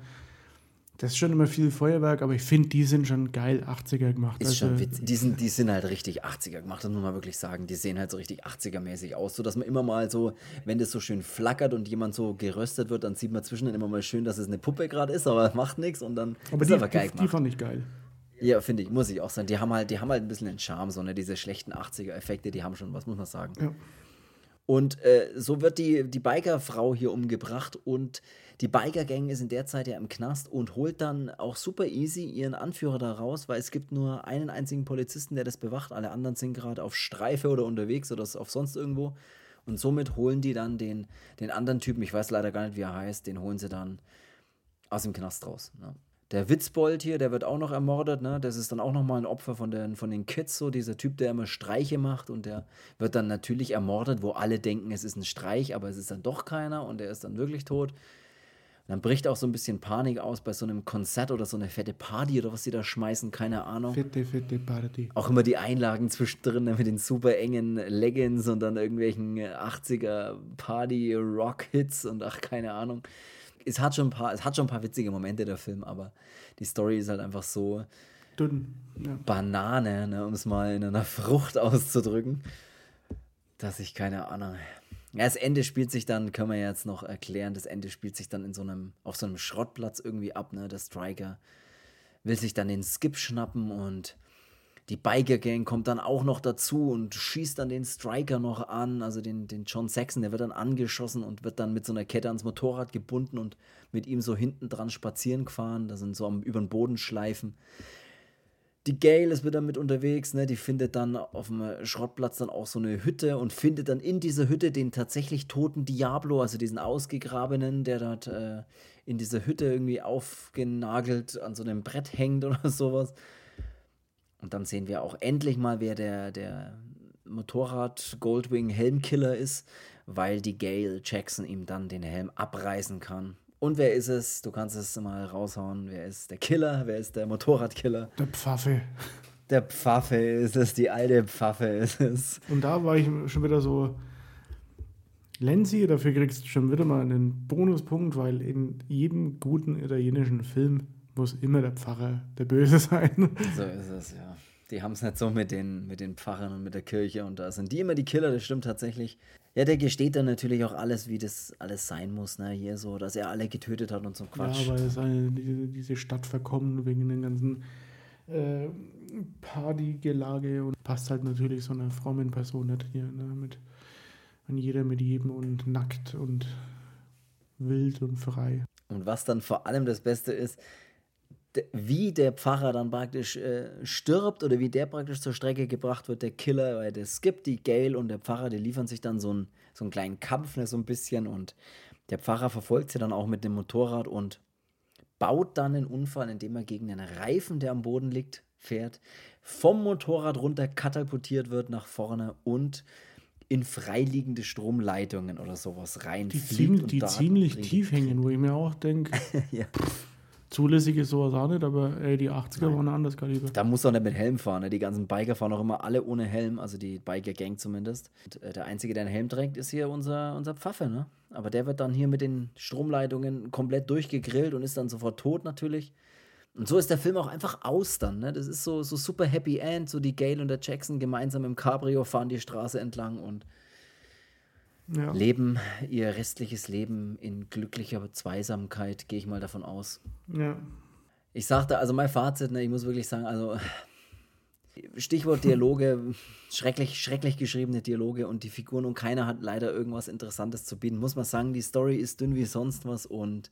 Das ist schon immer viel Feuerwerk, aber ich finde, die sind schon geil 80er gemacht. Ist also, schon witzig. Die sind, die sind halt richtig 80er gemacht, das muss man wirklich sagen. Die sehen halt so richtig 80er-mäßig aus, so dass man immer mal so, wenn das so schön flackert und jemand so geröstet wird, dann sieht man zwischendurch immer mal schön, dass es eine Puppe gerade ist, aber macht nichts und dann aber ist die, aber geil die, die fand ich geil. Ja, finde ich, muss ich auch sagen. Die haben halt, die haben halt ein bisschen den Charme, so ne, diese schlechten 80er-Effekte, die haben schon was, muss man sagen. Ja. Und äh, so wird die, die Bikerfrau hier umgebracht und die Biker-Gang ist in der Zeit ja im Knast und holt dann auch super easy ihren Anführer da raus, weil es gibt nur einen einzigen Polizisten, der das bewacht. Alle anderen sind gerade auf Streife oder unterwegs oder auf sonst irgendwo. Und somit holen die dann den, den anderen Typen, ich weiß leider gar nicht, wie er heißt, den holen sie dann aus dem Knast raus. Ne? Der Witzbold hier, der wird auch noch ermordet, ne? Das ist dann auch nochmal ein Opfer von den, von den Kids, so dieser Typ, der immer Streiche macht und der wird dann natürlich ermordet, wo alle denken, es ist ein Streich, aber es ist dann doch keiner und der ist dann wirklich tot dann bricht auch so ein bisschen Panik aus bei so einem Konzert oder so eine fette Party oder was sie da schmeißen, keine Ahnung. Fette, fette Party. Auch immer die Einlagen zwischendrin mit den super engen Leggings und dann irgendwelchen 80er Party-Rock-Hits und ach, keine Ahnung. Es hat, schon ein paar, es hat schon ein paar witzige Momente, der Film, aber die Story ist halt einfach so dünn. Ja. Banane, ne, um es mal in einer Frucht auszudrücken, dass ich keine Ahnung. Ja, das Ende spielt sich dann, können wir jetzt noch erklären, das Ende spielt sich dann in so einem, auf so einem Schrottplatz irgendwie ab, ne? Der Striker will sich dann den Skip schnappen und die Biker Gang kommt dann auch noch dazu und schießt dann den Striker noch an, also den, den John Saxon, der wird dann angeschossen und wird dann mit so einer Kette ans Motorrad gebunden und mit ihm so hinten dran spazieren gefahren, da sind so am über den Boden schleifen die Gail ist wieder mit unterwegs, ne? Die findet dann auf dem Schrottplatz dann auch so eine Hütte und findet dann in dieser Hütte den tatsächlich toten Diablo, also diesen ausgegrabenen, der dort äh, in dieser Hütte irgendwie aufgenagelt an so einem Brett hängt oder sowas. Und dann sehen wir auch endlich mal, wer der, der Motorrad Goldwing Helmkiller ist, weil die Gail Jackson ihm dann den Helm abreißen kann. Und wer ist es? Du kannst es mal raushauen. Wer ist der Killer? Wer ist der Motorradkiller? Der Pfaffe. Der Pfaffe ist es, die alte Pfaffe ist es. Und da war ich schon wieder so, Lenzi, dafür kriegst du schon wieder mal einen Bonuspunkt, weil in jedem guten italienischen Film muss immer der Pfarrer der Böse sein. So ist es, ja. Die haben es nicht so mit den, mit den Pfarrern und mit der Kirche und da sind die immer die Killer, das stimmt tatsächlich. Ja, der gesteht dann natürlich auch alles, wie das alles sein muss, ne? Hier so, dass er alle getötet hat und so Quatsch. Ja, weil es eine, diese, diese Stadt verkommen wegen den ganzen äh, Partygelage und passt halt natürlich so eine frommen Person nicht hier, ne? Mit an jeder mit jedem und nackt und wild und frei. Und was dann vor allem das Beste ist, wie der Pfarrer dann praktisch äh, stirbt oder wie der praktisch zur Strecke gebracht wird, der Killer, weil es gibt die Gail und der Pfarrer, die liefern sich dann so, ein, so einen kleinen Kampf, ne, so ein bisschen und der Pfarrer verfolgt sie dann auch mit dem Motorrad und baut dann einen Unfall, indem er gegen einen Reifen, der am Boden liegt, fährt, vom Motorrad runter katapultiert wird nach vorne und in freiliegende Stromleitungen oder sowas reinfliegt. Die, ziemlich, die ziemlich tief hängen, wo ich mir auch denke, ja. Zulässig ist sowas auch nicht, aber ey, die 80er Nein. waren ein anderes Kaliber. Da muss auch nicht mit Helm fahren. Ne? Die ganzen Biker fahren auch immer alle ohne Helm, also die Biker-Gang zumindest. Und, äh, der Einzige, der einen Helm trägt, ist hier unser, unser Pfaffe. Ne? Aber der wird dann hier mit den Stromleitungen komplett durchgegrillt und ist dann sofort tot natürlich. Und so ist der Film auch einfach aus dann. Ne? Das ist so, so super Happy End. So die Gail und der Jackson gemeinsam im Cabrio fahren die Straße entlang und ja. leben ihr restliches Leben in glücklicher Zweisamkeit, gehe ich mal davon aus. Ja. Ich sagte, also mein Fazit, ne, ich muss wirklich sagen, also Stichwort Dialoge, schrecklich, schrecklich geschriebene Dialoge und die Figuren und keiner hat leider irgendwas Interessantes zu bieten. Muss man sagen, die Story ist dünn wie sonst was und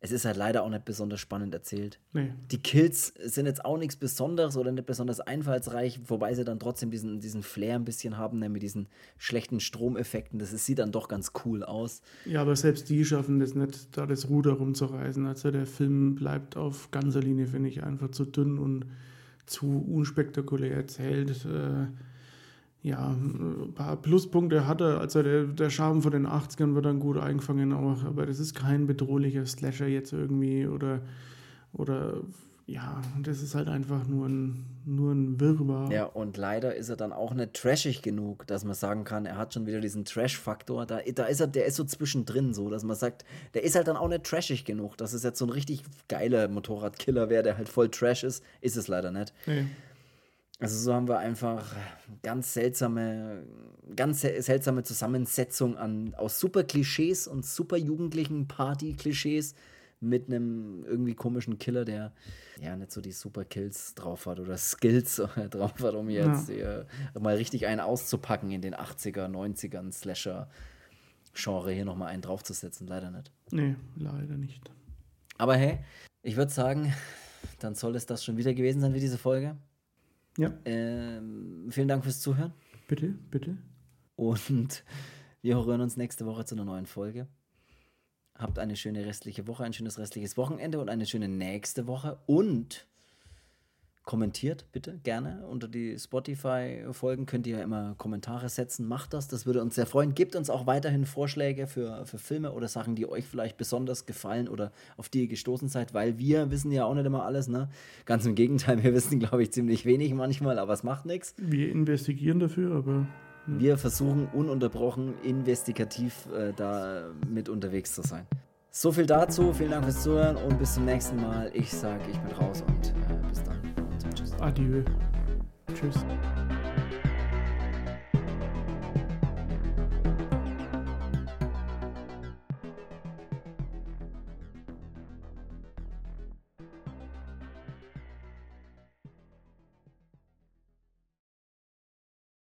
es ist halt leider auch nicht besonders spannend erzählt. Nee. Die Kills sind jetzt auch nichts Besonderes oder nicht besonders einfallsreich, wobei sie dann trotzdem diesen, diesen Flair ein bisschen haben, mit diesen schlechten Stromeffekten. Das ist, sieht dann doch ganz cool aus. Ja, aber selbst die schaffen das nicht, da das Ruder rumzureißen. Also der Film bleibt auf ganzer Linie, finde ich, einfach zu dünn und zu unspektakulär erzählt. Äh, ja, ein paar Pluspunkte hat er. Also der, der Charme von den 80ern wird dann gut eingefangen auch, aber das ist kein bedrohlicher Slasher jetzt irgendwie oder, oder ja, das ist halt einfach nur ein, nur ein Wirrwarr. Ja, und leider ist er dann auch nicht trashig genug, dass man sagen kann, er hat schon wieder diesen Trash-Faktor. Da, da ist er, der ist so zwischendrin so, dass man sagt, der ist halt dann auch nicht trashig genug, dass es jetzt so ein richtig geiler Motorradkiller wäre, der halt voll Trash ist. Ist es leider nicht. Nee. Also so haben wir einfach ganz seltsame, ganz seltsame Zusammensetzung an, aus super Klischees und super jugendlichen Party-Klischees mit einem irgendwie komischen Killer, der ja nicht so die super Kills drauf hat oder Skills drauf hat, um jetzt ja. mal richtig einen auszupacken in den 80er, 90ern Slasher-Genre hier nochmal einen draufzusetzen. Leider nicht. Nee, leider nicht. Aber hey, ich würde sagen, dann soll es das schon wieder gewesen sein wie diese Folge. Ja. Ähm, vielen Dank fürs Zuhören. Bitte, bitte. Und wir hören uns nächste Woche zu einer neuen Folge. Habt eine schöne restliche Woche, ein schönes restliches Wochenende und eine schöne nächste Woche. Und kommentiert bitte gerne unter die Spotify-Folgen. Könnt ihr ja immer Kommentare setzen. Macht das, das würde uns sehr freuen. Gebt uns auch weiterhin Vorschläge für, für Filme oder Sachen, die euch vielleicht besonders gefallen oder auf die ihr gestoßen seid, weil wir wissen ja auch nicht immer alles. Ne? Ganz im Gegenteil, wir wissen, glaube ich, ziemlich wenig manchmal, aber es macht nichts. Wir investigieren dafür, aber wir versuchen ununterbrochen investigativ äh, da mit unterwegs zu sein. So viel dazu. Vielen Dank fürs Zuhören und bis zum nächsten Mal. Ich sage, ich bin raus und Adieu. Tschüss.